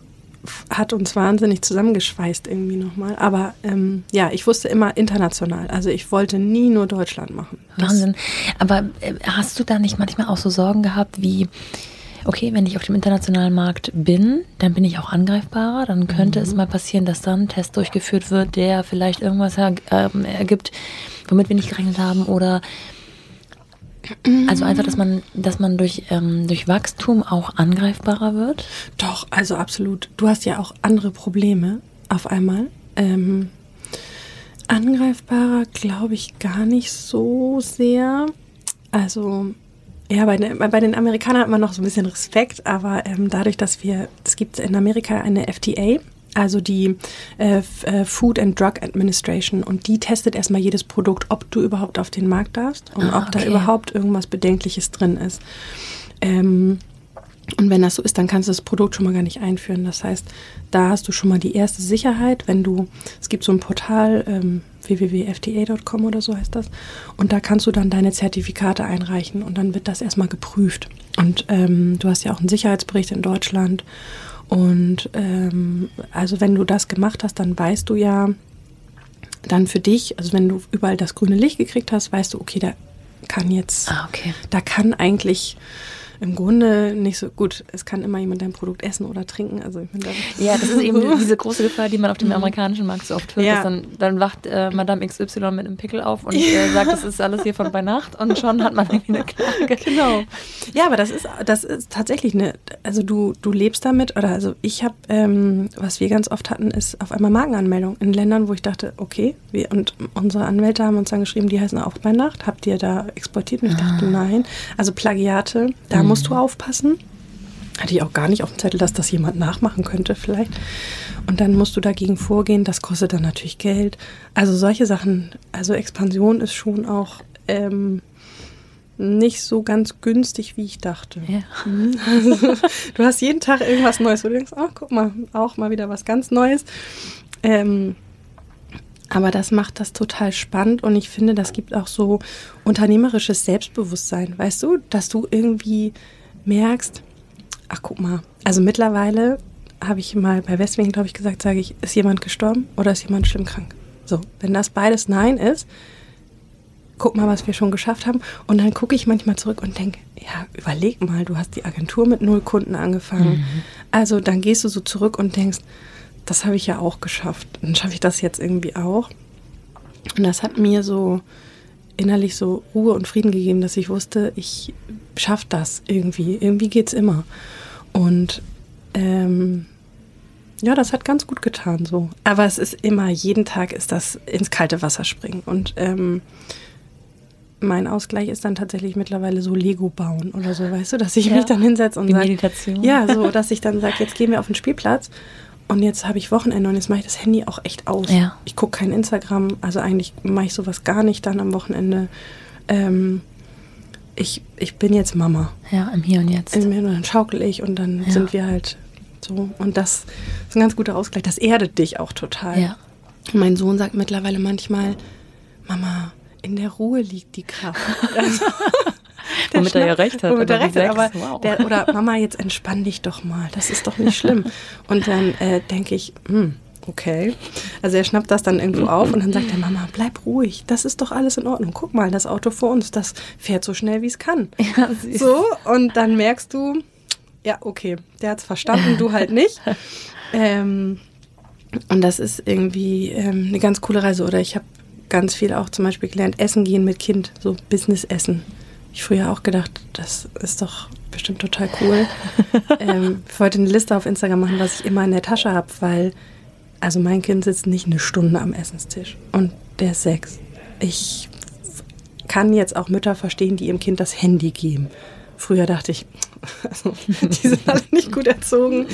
hat uns wahnsinnig zusammengeschweißt irgendwie nochmal. Aber ähm, ja, ich wusste immer international. Also ich wollte nie nur Deutschland machen. Das Wahnsinn. Aber äh, hast du da nicht manchmal auch so Sorgen gehabt, wie, okay, wenn ich auf dem internationalen Markt bin, dann bin ich auch angreifbarer. Dann könnte mhm. es mal passieren, dass dann ein Test durchgeführt wird, der vielleicht irgendwas er, äh, ergibt, womit wir nicht gerechnet haben. Oder also einfach, dass man, dass man durch, ähm, durch Wachstum auch angreifbarer wird? Doch, also absolut. Du hast ja auch andere Probleme auf einmal. Ähm, angreifbarer glaube ich gar nicht so sehr. Also ja, bei den, bei den Amerikanern hat man noch so ein bisschen Respekt, aber ähm, dadurch, dass wir, es gibt in Amerika eine FDA, also die äh, äh, Food and Drug Administration und die testet erstmal jedes Produkt, ob du überhaupt auf den Markt darfst und ah, ob da überhaupt irgendwas Bedenkliches drin ist. Ähm, und wenn das so ist, dann kannst du das Produkt schon mal gar nicht einführen. Das heißt, da hast du schon mal die erste Sicherheit, wenn du, es gibt so ein Portal, ähm, www.fda.com oder so heißt das, und da kannst du dann deine Zertifikate einreichen und dann wird das erstmal geprüft. Und ähm, du hast ja auch einen Sicherheitsbericht in Deutschland und ähm, also wenn du das gemacht hast, dann weißt du ja dann für dich, also wenn du überall das grüne Licht gekriegt hast, weißt du, okay, da kann jetzt, ah, okay. da kann eigentlich im Grunde nicht so gut. Es kann immer jemand dein Produkt essen oder trinken. Also ich finde, ja, das ist eben [laughs] diese große Gefahr, die man auf dem mhm. amerikanischen Markt so oft hört. Ja. Dann, dann, wacht äh, Madame XY mit einem Pickel auf und [laughs] äh, sagt, das ist alles hier von bei Nacht und schon hat man irgendwie eine Klage. [laughs] Genau. Ja, aber das ist, das ist tatsächlich eine, also du, du lebst damit, oder also ich habe, ähm, was wir ganz oft hatten, ist auf einmal Markenanmeldung in Ländern, wo ich dachte, okay, wir, und unsere Anwälte haben uns dann geschrieben, die heißen auch bei Nacht. Habt ihr da exportiert? Und ich dachte, ah. nein. Also Plagiate, da mhm musst du aufpassen. Hatte ich auch gar nicht auf dem Zettel, dass das jemand nachmachen könnte vielleicht. Und dann musst du dagegen vorgehen. Das kostet dann natürlich Geld. Also solche Sachen, also Expansion ist schon auch ähm, nicht so ganz günstig, wie ich dachte. Ja. Also, [laughs] du hast jeden Tag irgendwas Neues, wo du denkst, oh, guck mal, auch mal wieder was ganz Neues. Ähm, aber das macht das total spannend und ich finde, das gibt auch so unternehmerisches Selbstbewusstsein, weißt du, dass du irgendwie merkst, ach guck mal, also mittlerweile habe ich mal bei Westwing, glaube ich, gesagt, sage ich, ist jemand gestorben oder ist jemand schlimm krank? So, wenn das beides Nein ist, guck mal, was wir schon geschafft haben. Und dann gucke ich manchmal zurück und denke, ja, überleg mal, du hast die Agentur mit null Kunden angefangen. Mhm. Also dann gehst du so zurück und denkst, das habe ich ja auch geschafft. Dann schaffe ich das jetzt irgendwie auch. Und das hat mir so innerlich so Ruhe und Frieden gegeben, dass ich wusste, ich schaffe das irgendwie. Irgendwie geht es immer. Und ähm, ja, das hat ganz gut getan so. Aber es ist immer, jeden Tag ist das ins kalte Wasser springen. Und ähm, mein Ausgleich ist dann tatsächlich mittlerweile so Lego bauen oder so, weißt du, dass ich ja, mich dann hinsetze und sage. Ja, so, dass ich dann sage, jetzt gehen wir auf den Spielplatz und jetzt habe ich Wochenende und jetzt mache ich das Handy auch echt aus. Ja. Ich gucke kein Instagram, also eigentlich mache ich sowas gar nicht dann am Wochenende. Ähm, ich, ich bin jetzt Mama. Ja, im Hier und Jetzt. Im Hier und dann schaukel ich und dann ja. sind wir halt So, und das ist ein ganz guter Ausgleich. Das erdet dich auch total. Ja. Mein Sohn sagt mittlerweile manchmal, Mama, in der Ruhe liegt die Kraft. [laughs] [laughs] [laughs] Also, der Womit er ja recht hat, Womit er oder recht hat, aber wow. der, oder Mama, jetzt entspann dich doch mal. Das ist doch nicht schlimm. Und dann äh, denke ich, hm, okay. Also er schnappt das dann irgendwo auf und dann sagt er, Mama, bleib ruhig. Das ist doch alles in Ordnung. Guck mal, das Auto vor uns, das fährt so schnell, wie es kann. Ja. So, und dann merkst du, ja, okay, der hat's verstanden, du halt nicht. Ähm, und das ist irgendwie ähm, eine ganz coole Reise. Oder ich habe ganz viel auch zum Beispiel gelernt, Essen gehen mit Kind, so Business-Essen. Ich früher auch gedacht, das ist doch bestimmt total cool. [laughs] ähm, ich wollte eine Liste auf Instagram machen, was ich immer in der Tasche habe, weil, also mein Kind sitzt nicht eine Stunde am Essenstisch und der ist sechs. Ich kann jetzt auch Mütter verstehen, die ihrem Kind das Handy geben. Früher dachte ich, [laughs] also, die sind alle nicht gut erzogen.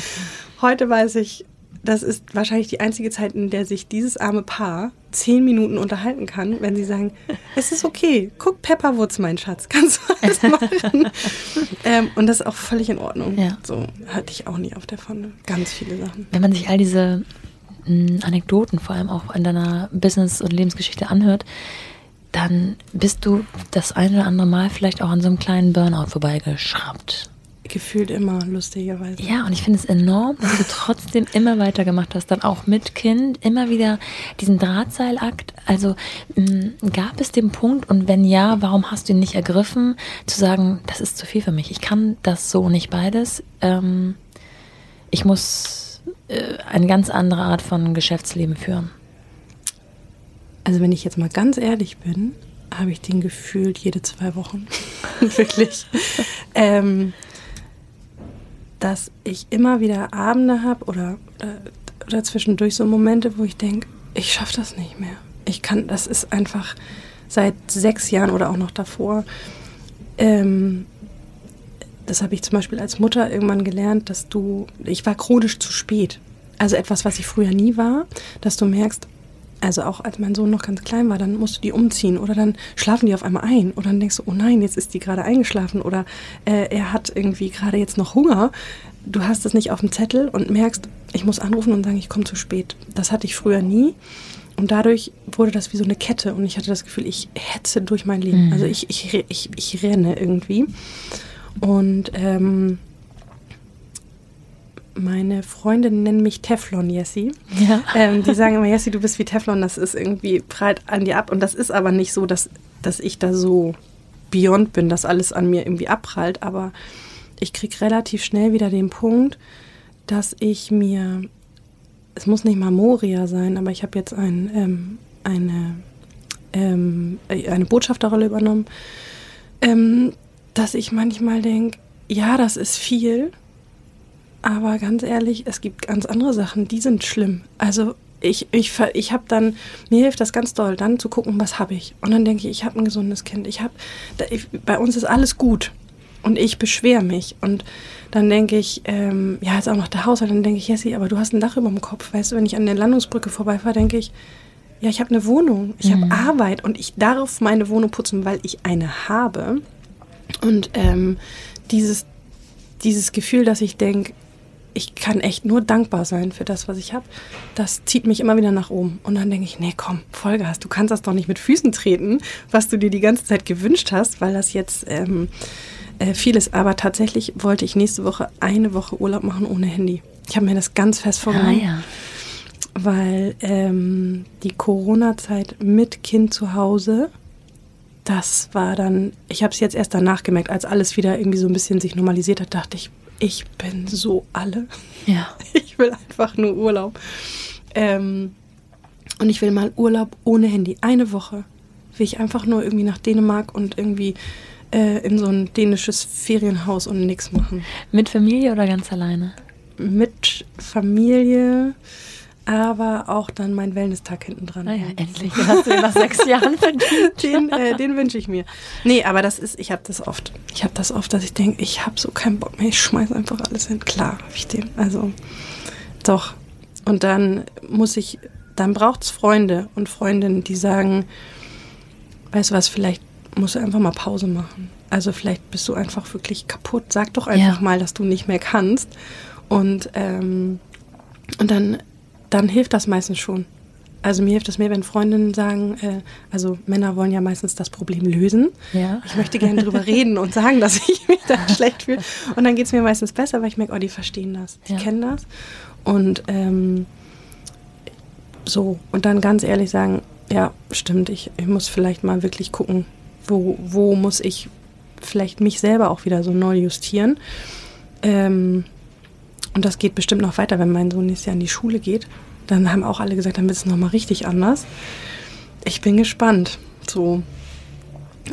Heute weiß ich, das ist wahrscheinlich die einzige Zeit, in der sich dieses arme Paar zehn Minuten unterhalten kann, wenn sie sagen, [laughs] es ist okay, guck Pepperwoods, mein Schatz, kannst du alles [laughs] machen. ähm, und das ist auch völlig in Ordnung. Ja. So hatte ich auch nie auf der Pfanne. Ganz viele Sachen. Wenn man sich all diese mh, Anekdoten, vor allem auch in deiner Business- und Lebensgeschichte anhört, dann bist du das eine oder andere Mal vielleicht auch an so einem kleinen Burnout vorbeigeschraubt. Gefühlt immer, lustigerweise. Ja, und ich finde es enorm, dass du trotzdem immer weitergemacht hast, dann auch mit Kind, immer wieder diesen Drahtseilakt. Also mh, gab es den Punkt und wenn ja, warum hast du ihn nicht ergriffen, zu sagen, das ist zu viel für mich, ich kann das so nicht beides. Ähm, ich muss äh, eine ganz andere Art von Geschäftsleben führen. Also wenn ich jetzt mal ganz ehrlich bin, habe ich den gefühlt jede zwei Wochen. [laughs] Wirklich. [laughs] ähm, dass ich immer wieder Abende habe oder, oder, oder zwischendurch so Momente, wo ich denke, ich schaffe das nicht mehr. Ich kann, das ist einfach seit sechs Jahren oder auch noch davor. Ähm, das habe ich zum Beispiel als Mutter irgendwann gelernt, dass du, ich war chronisch zu spät. Also etwas, was ich früher nie war, dass du merkst, also auch als mein Sohn noch ganz klein war, dann musst du die umziehen oder dann schlafen die auf einmal ein oder dann denkst du, oh nein, jetzt ist die gerade eingeschlafen oder äh, er hat irgendwie gerade jetzt noch Hunger. Du hast es nicht auf dem Zettel und merkst, ich muss anrufen und sagen, ich komme zu spät. Das hatte ich früher nie. Und dadurch wurde das wie so eine Kette und ich hatte das Gefühl, ich hetze durch mein Leben. Mhm. Also ich, ich, ich, ich renne irgendwie. Und ähm, meine Freundinnen nennen mich Teflon Jessie. Ja. Ähm, die sagen immer, Jessie, du bist wie Teflon, das ist irgendwie prallt an dir ab. Und das ist aber nicht so, dass, dass ich da so beyond bin, dass alles an mir irgendwie abprallt. Aber ich kriege relativ schnell wieder den Punkt, dass ich mir, es muss nicht mal Moria sein, aber ich habe jetzt ein, ähm, eine, ähm, eine Botschafterrolle übernommen, ähm, dass ich manchmal denke, ja, das ist viel, aber ganz ehrlich, es gibt ganz andere Sachen, die sind schlimm. Also ich, ich, ich habe dann, mir hilft das ganz doll, dann zu gucken, was habe ich. Und dann denke ich, ich habe ein gesundes Kind. Ich habe, bei uns ist alles gut. Und ich beschwere mich. Und dann denke ich, ähm, ja, jetzt auch noch der Haushalt. Dann denke ich, Jessie, aber du hast ein Dach über dem Kopf. Weißt du, wenn ich an der Landungsbrücke vorbeifahre, denke ich, ja, ich habe eine Wohnung, ich habe Arbeit und ich darf meine Wohnung putzen, weil ich eine habe. Und ähm, dieses, dieses Gefühl, dass ich denke, ich kann echt nur dankbar sein für das, was ich habe, das zieht mich immer wieder nach oben. Und dann denke ich, nee, komm, Vollgas, du kannst das doch nicht mit Füßen treten, was du dir die ganze Zeit gewünscht hast, weil das jetzt ähm, äh, viel ist. Aber tatsächlich wollte ich nächste Woche eine Woche Urlaub machen ohne Handy. Ich habe mir das ganz fest Ah, vorgenommen ja. weil ähm, die Corona-Zeit mit Kind zu Hause, das war dann, ich habe es jetzt erst danach gemerkt, als alles wieder irgendwie so ein bisschen sich normalisiert hat, dachte ich, ich bin so alle. Ja. [laughs] Ich will einfach nur Urlaub. Ähm, und ich will mal Urlaub ohne Handy. Eine Woche will ich einfach nur irgendwie nach Dänemark und irgendwie äh, in so ein dänisches Ferienhaus und nichts machen. Mit Familie oder ganz alleine? Mit Familie, aber auch dann mein Wellness-Tag hinten dran. Naja, Ah endlich. Hast du nach sechs Jahren verdient. [laughs] Den, äh, den wünsche ich mir. Nee, aber das ist, ich habe das oft. Ich habe das oft, dass ich denke, ich habe so keinen Bock mehr, ich schmeiß einfach alles hin. Klar, habe ich den. Also, doch. Und dann muss ich, dann braucht es Freunde und Freundinnen, die sagen, weißt du was, vielleicht musst du einfach mal Pause machen. Also vielleicht bist du einfach wirklich kaputt. Sag doch einfach Ja. mal, dass du nicht mehr kannst. Und, ähm, und dann, dann hilft das meistens schon. Also mir hilft es mehr, wenn Freundinnen sagen, äh, also Männer wollen ja meistens das Problem lösen. Ja. Ich möchte gerne drüber reden und sagen, dass ich mich dann [laughs] schlecht fühle. Und dann geht es mir meistens besser, weil ich merke, oh, die verstehen das, die Ja. kennen das. Und ähm, so, und dann ganz ehrlich sagen, ja, stimmt, ich, ich muss vielleicht mal wirklich gucken, wo, wo muss ich vielleicht mich selber auch wieder so neu justieren. Ähm, und das geht bestimmt noch weiter, wenn mein Sohn nächstes Jahr in die Schule geht. Dann haben auch alle gesagt, dann wird es nochmal richtig anders. Ich bin gespannt. So.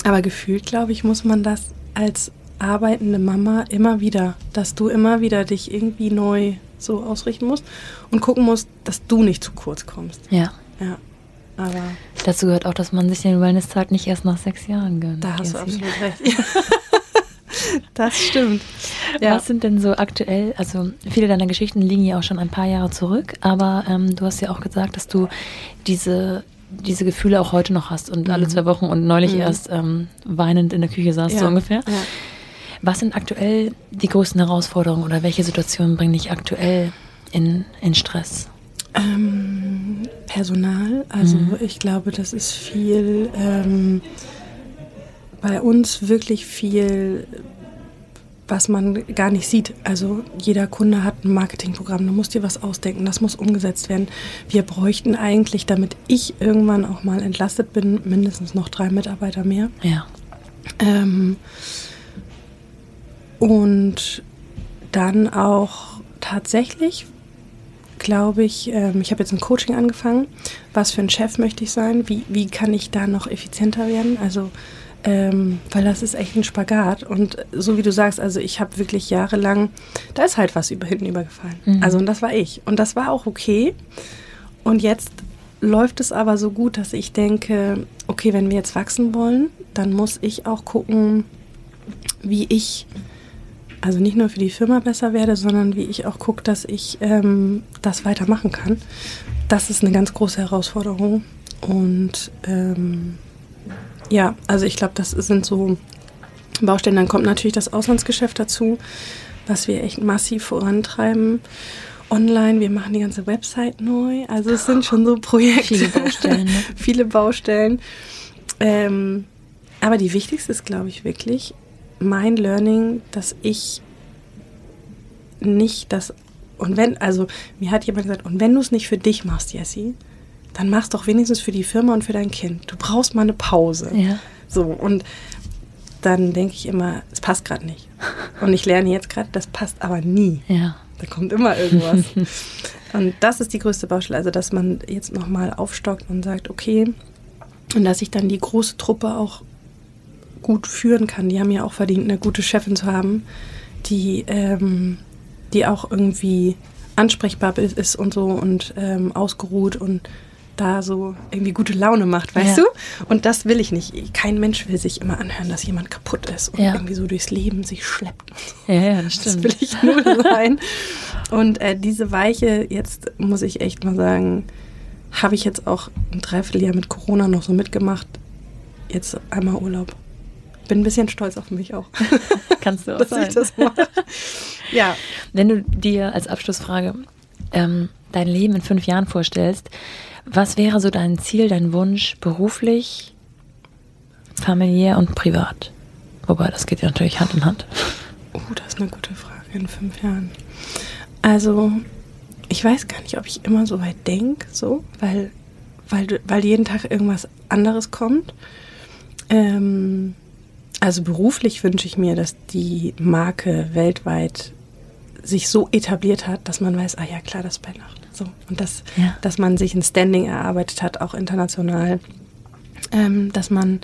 Aber gefühlt, glaube ich, muss man das als arbeitende Mama immer wieder, dass du immer wieder dich irgendwie neu so ausrichten musst und gucken musst, dass du nicht zu kurz kommst. Ja. Ja. Aber Dazu gehört auch, dass man sich den Wellness-Tag nicht erst nach sechs Jahren gönnt. da hast du absolut recht. [laughs] das stimmt. Ja. Was sind denn so aktuell, also viele deiner Geschichten liegen ja auch schon ein paar Jahre zurück, aber ähm, du hast ja auch gesagt, dass du diese, diese Gefühle auch heute noch hast und alle zwei Wochen und neulich Mhm. erst ähm, weinend in der Küche saß, Ja. so ungefähr. Ja. Was sind aktuell die größten Herausforderungen oder welche Situationen bringen dich aktuell in, in Stress? Ähm, Personal, also Mhm. ich glaube, das ist viel ähm, bei uns wirklich viel, was man gar nicht sieht. Also jeder Kunde hat ein Marketingprogramm, du musst dir was ausdenken, das muss umgesetzt werden. Wir bräuchten eigentlich, damit ich irgendwann auch mal entlastet bin, mindestens noch drei Mitarbeiter mehr. Ja. Ähm, und dann auch tatsächlich, glaube ich, ähm, ich habe jetzt ein Coaching angefangen. Was für ein Chef möchte ich sein? Wie, wie kann ich da noch effizienter werden? Also, ähm, weil das ist echt ein Spagat. Und so wie du sagst, also ich habe wirklich jahrelang, da ist halt was über hinten übergefallen. Mhm. Also, und das war ich. Und das war auch okay. Und jetzt läuft es aber so gut, dass ich denke, okay, wenn wir jetzt wachsen wollen, dann muss ich auch gucken, wie ich, also nicht nur für die Firma besser werde, sondern wie ich auch gucke, dass ich ähm, das weitermachen kann. Das ist eine ganz große Herausforderung. Und ähm, ja, also ich glaube, das sind so Baustellen. Dann kommt natürlich das Auslandsgeschäft dazu, was wir echt massiv vorantreiben. Online, wir machen die ganze Website neu. Also es sind schon so Projekte. Viele Baustellen, ne? [laughs] Viele Baustellen. Ähm, aber die wichtigste ist, glaube ich, wirklich mein Learning, dass ich nicht das. Und wenn, also mir hat jemand gesagt, und wenn du es nicht für dich machst, Jessie, dann mach's doch wenigstens für die Firma und für dein Kind. Du brauchst mal eine Pause. Ja. So, und dann denke ich immer, es passt gerade nicht. Und ich lerne jetzt gerade, das passt aber nie. Ja. Da kommt immer irgendwas. [laughs] und das ist die größte Baustelle. Also, dass man jetzt nochmal aufstockt und sagt, okay, und dass ich dann die große Truppe auch gut führen kann. Die haben ja auch verdient, eine gute Chefin zu haben, die, ähm, die auch irgendwie ansprechbar ist und so und ähm, ausgeruht und da so irgendwie gute Laune macht, weißt Ja. du? Und das will ich nicht. Kein Mensch will sich immer anhören, dass jemand kaputt ist und Ja. irgendwie so durchs Leben sich schleppt. Ja, ja, das Das stimmt. will ich nur [laughs] sein. Und äh, diese Weiche, jetzt muss ich echt mal sagen, habe ich jetzt auch ein Dreivierteljahr mit Corona noch so mitgemacht. Jetzt einmal Urlaub. Bin ein bisschen stolz auf mich auch, [laughs] Kannst du auch dass sein. ich das mache. [laughs] Ja, Wenn du dir als Abschlussfrage ähm, dein Leben in fünf Jahren vorstellst, was wäre so dein Ziel, dein Wunsch beruflich, familiär und privat? Wobei, das geht ja natürlich Hand in Hand. oh, das ist eine gute Frage in fünf Jahren. Also, ich weiß gar nicht, ob ich immer so weit denke, so, weil, weil, weil jeden Tag irgendwas anderes kommt. Ähm, also beruflich wünsche ich mir, dass die Marke weltweit sich so etabliert hat, dass man weiß, ah ja klar, das ist bei Nacht. So. Und dass, Ja. dass man sich ein Standing erarbeitet hat, auch international. Ähm, dass man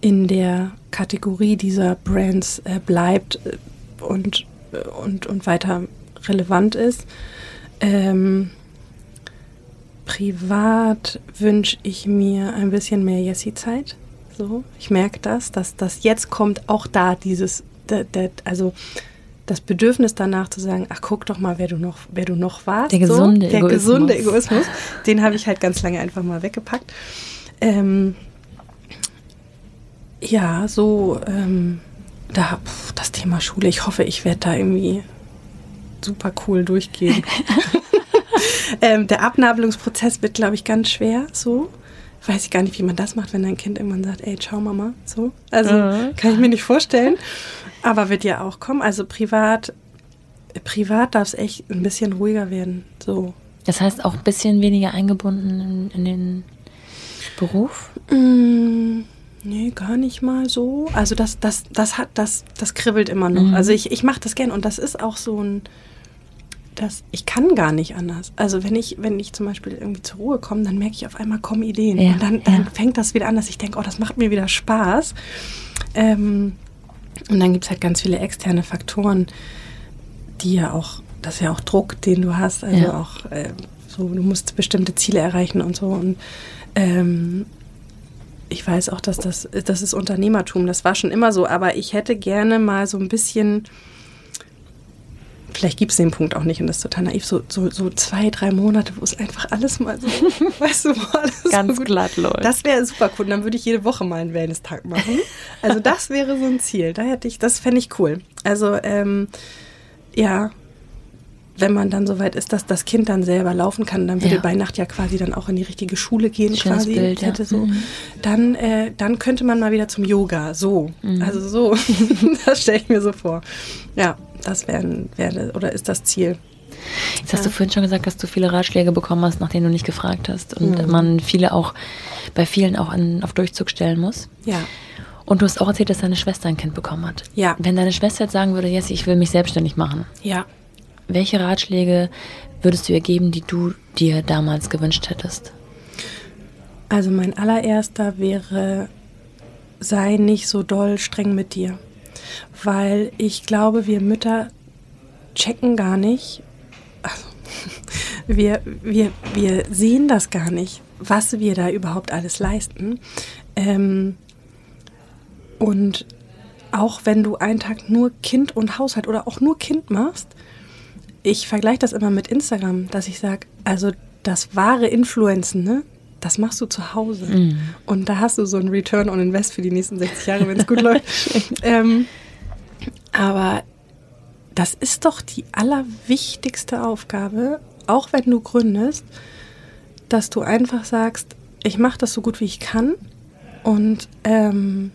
in der Kategorie dieser Brands äh, bleibt äh, und, äh, und, und weiter relevant ist. Ähm, privat wünsche ich mir ein bisschen mehr Jessie-Zeit. So, ich merke das, dass das jetzt kommt auch da dieses, also das Bedürfnis danach zu sagen, ach guck doch mal, wer du noch, wer du noch warst. Der gesunde so, der Egoismus. gesunde Egoismus, den habe ich halt ganz lange einfach mal weggepackt. Ähm, ja, so ähm, da pf, das Thema Schule. Ich hoffe, ich werde da irgendwie super cool durchgehen. [laughs] [laughs] ähm, der Abnabelungsprozess wird, glaube ich, ganz schwer so. Weiß ich gar nicht, wie man das macht, wenn dein Kind irgendwann sagt, ey, ciao Mama, so. Also mhm. kann ich mir nicht vorstellen. Aber wird ja auch kommen. Also privat, privat darf es echt ein bisschen ruhiger werden. So. Das heißt auch ein bisschen weniger eingebunden in, in den Beruf? Mm, nee, gar nicht mal so. Also das, das, das hat, das, das kribbelt immer noch. Mhm. Also ich, ich mache das gern und das ist auch so ein das, ich kann gar nicht anders. Also wenn ich, wenn ich zum Beispiel irgendwie zur Ruhe komme, dann merke ich auf einmal kommen Ideen. Ja, und dann, dann ja. fängt das wieder an, dass ich denke, oh, das macht mir wieder Spaß. Ähm, und dann gibt es halt ganz viele externe Faktoren, die ja auch, das ist ja auch Druck, den du hast, also ja. auch äh, so, du musst bestimmte Ziele erreichen und so. Und ähm, ich weiß auch, dass das, das ist Unternehmertum, das war schon immer so, aber ich hätte gerne mal so ein bisschen vielleicht gibt es den Punkt auch nicht und das ist total naiv, so, so, so zwei, drei Monate, wo es einfach alles mal so, [laughs] weißt du, wo alles ganz so glatt läuft. Das wäre super cool. Und dann würde ich jede Woche mal einen Wellness-Tag machen. [laughs] Also das wäre so ein Ziel. Da hätte ich, das fände ich cool. Also ähm, ja, wenn man dann soweit ist, dass das Kind dann selber laufen kann, dann würde ja. bei Nacht ja quasi dann auch in die richtige Schule gehen, Schönes quasi. Bild, hätte ja. so. Mhm. Dann, äh, dann könnte man mal wieder zum Yoga. So. Mhm. Also so. [laughs] das stelle ich mir so vor. Ja, das wäre wär, oder ist das Ziel. Jetzt hast ja. du vorhin schon gesagt, dass du viele Ratschläge bekommen hast, nach denen du nicht gefragt hast. Und mhm. man viele auch, bei vielen auch an, auf Durchzug stellen muss. Ja. Und du hast auch erzählt, dass deine Schwester ein Kind bekommen hat. Ja. Wenn deine Schwester jetzt sagen würde, Jessie, ich will mich selbstständig machen. Ja. Welche Ratschläge würdest du ihr geben, die du dir damals gewünscht hättest? Also mein allererster wäre, sei nicht so doll streng mit dir. Weil ich glaube, wir Mütter checken gar nicht, also, [laughs] wir, wir, wir sehen das gar nicht, was wir da überhaupt alles leisten. Ähm, und auch wenn du einen Tag nur Kind und Haushalt oder auch nur Kind machst, ich vergleiche das immer mit Instagram, dass ich sage, also das wahre Influenzen, ne? Das machst du zu Hause. Mm. Und da hast du so ein Return on Invest für die nächsten 60 Jahre, wenn es gut [laughs] läuft. Ähm, aber das ist doch die allerwichtigste Aufgabe, auch wenn du gründest, dass du einfach sagst, ich mache das so gut wie ich kann und ähm,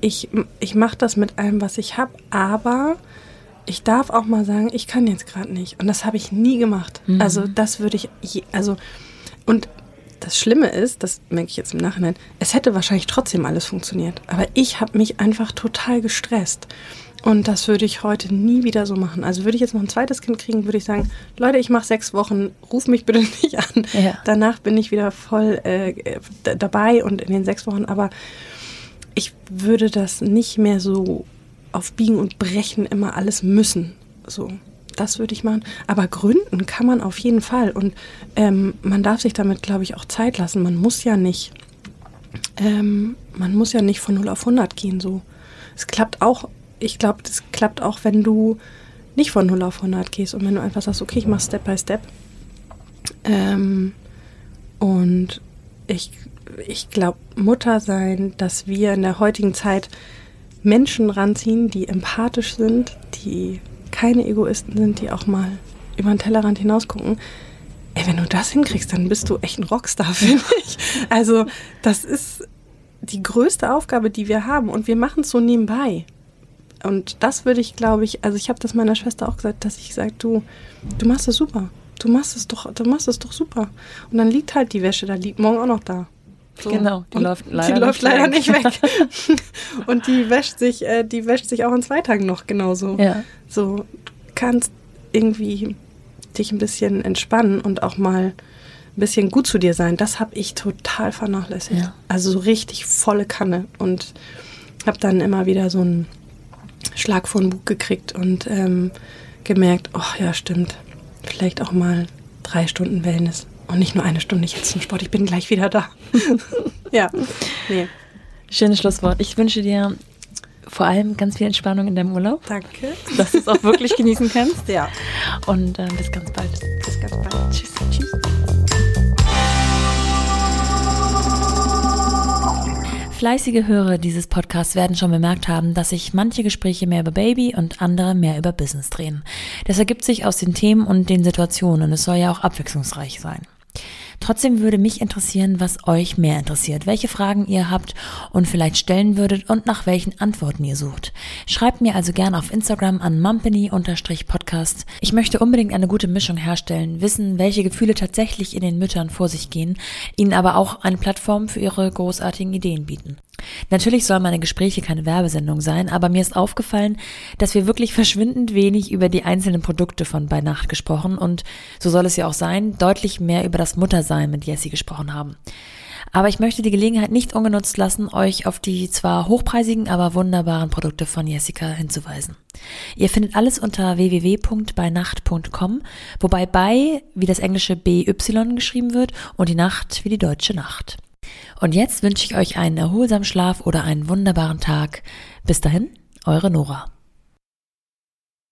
ich, ich mache das mit allem, was ich habe, aber ich darf auch mal sagen, ich kann jetzt gerade nicht. Und das habe ich nie gemacht. Mhm. Also das würde ich, je, also und das Schlimme ist, das merke ich jetzt im Nachhinein, es hätte wahrscheinlich trotzdem alles funktioniert. Aber ich habe mich einfach total gestresst. Und das würde ich heute nie wieder so machen. Also würde ich jetzt noch ein zweites Kind kriegen, würde ich sagen, Leute, ich mache sechs Wochen, ruf mich bitte [laughs] nicht an. Ja. Danach bin ich wieder voll äh, dabei und in den sechs Wochen. Aber ich würde das nicht mehr so auf Biegen und Brechen immer alles müssen. So, das würde ich machen. Aber gründen kann man auf jeden Fall. Und ähm, man darf sich damit, glaube ich, auch Zeit lassen. Man muss ja nicht, ähm, man muss ja nicht von 0 auf 100 gehen. So, es klappt auch. Ich glaube, das klappt auch, wenn du nicht von 0 auf 100 gehst und wenn du einfach sagst, okay, ich mache Step by Step. Ähm, und ich, ich glaube, Mutter sein, dass wir in der heutigen Zeit Menschen ranziehen, die empathisch sind, die keine Egoisten sind, die auch mal über den Tellerrand hinausgucken. Ey, wenn du das hinkriegst, dann bist du echt ein Rockstar, [laughs] finde ich. Also, das ist die größte Aufgabe, die wir haben und wir machen es so nebenbei. Und das würde ich, glaube ich, also ich habe das meiner Schwester auch gesagt, dass ich sage, du, du machst es super. Du machst es doch, du machst es doch super. Und dann liegt halt die Wäsche, da liegt morgen auch noch da. So. Genau, die und läuft leider, die läuft leider nicht weg. [laughs] [laughs] und die wäscht sich, äh, die wäscht sich auch in zwei Tagen noch genauso. Ja. So, du kannst irgendwie dich ein bisschen entspannen und auch mal ein bisschen gut zu dir sein. Das habe ich total vernachlässigt. Ja. Also so richtig volle Kanne und habe dann immer wieder so einen Schlag vor den Bug gekriegt und ähm, gemerkt, oh ja, stimmt, vielleicht auch mal drei Stunden Wellness und nicht nur eine Stunde jetzt zum Sport. Ich bin gleich wieder da. [laughs] ja. Nee. Schönes Schlusswort. Ich wünsche dir vor allem ganz viel Entspannung in deinem Urlaub. Danke. Dass du es auch wirklich [laughs] genießen kannst. Ja. Und äh, bis ganz bald. Bis ganz bald. Tschüss. Tschüss. Fleißige Hörer dieses Podcasts werden schon bemerkt haben, dass sich manche Gespräche mehr über Baby und andere mehr über Business drehen. Das ergibt sich aus den Themen und den Situationen und es soll ja auch abwechslungsreich sein. Trotzdem würde mich interessieren, was euch mehr interessiert, welche Fragen ihr habt und vielleicht stellen würdet und nach welchen Antworten ihr sucht. Schreibt mir also gerne auf Instagram an mumpany-podcast. Ich möchte unbedingt eine gute Mischung herstellen, wissen, welche Gefühle tatsächlich in den Müttern vor sich gehen, ihnen aber auch eine Plattform für ihre großartigen Ideen bieten. Natürlich sollen meine Gespräche keine Werbesendung sein, aber mir ist aufgefallen, dass wir wirklich verschwindend wenig über die einzelnen Produkte von Bei Nacht gesprochen und, so soll es ja auch sein, deutlich mehr über das Muttersein mit Jessie gesprochen haben. Aber ich möchte die Gelegenheit nicht ungenutzt lassen, euch auf die zwar hochpreisigen, aber wunderbaren Produkte von Jessica hinzuweisen. Ihr findet alles unter www.beinacht.com, wobei bei wie das englische BY geschrieben wird und die Nacht wie die deutsche Nacht. Und jetzt wünsche ich euch einen erholsamen Schlaf oder einen wunderbaren Tag. Bis dahin, eure Nora.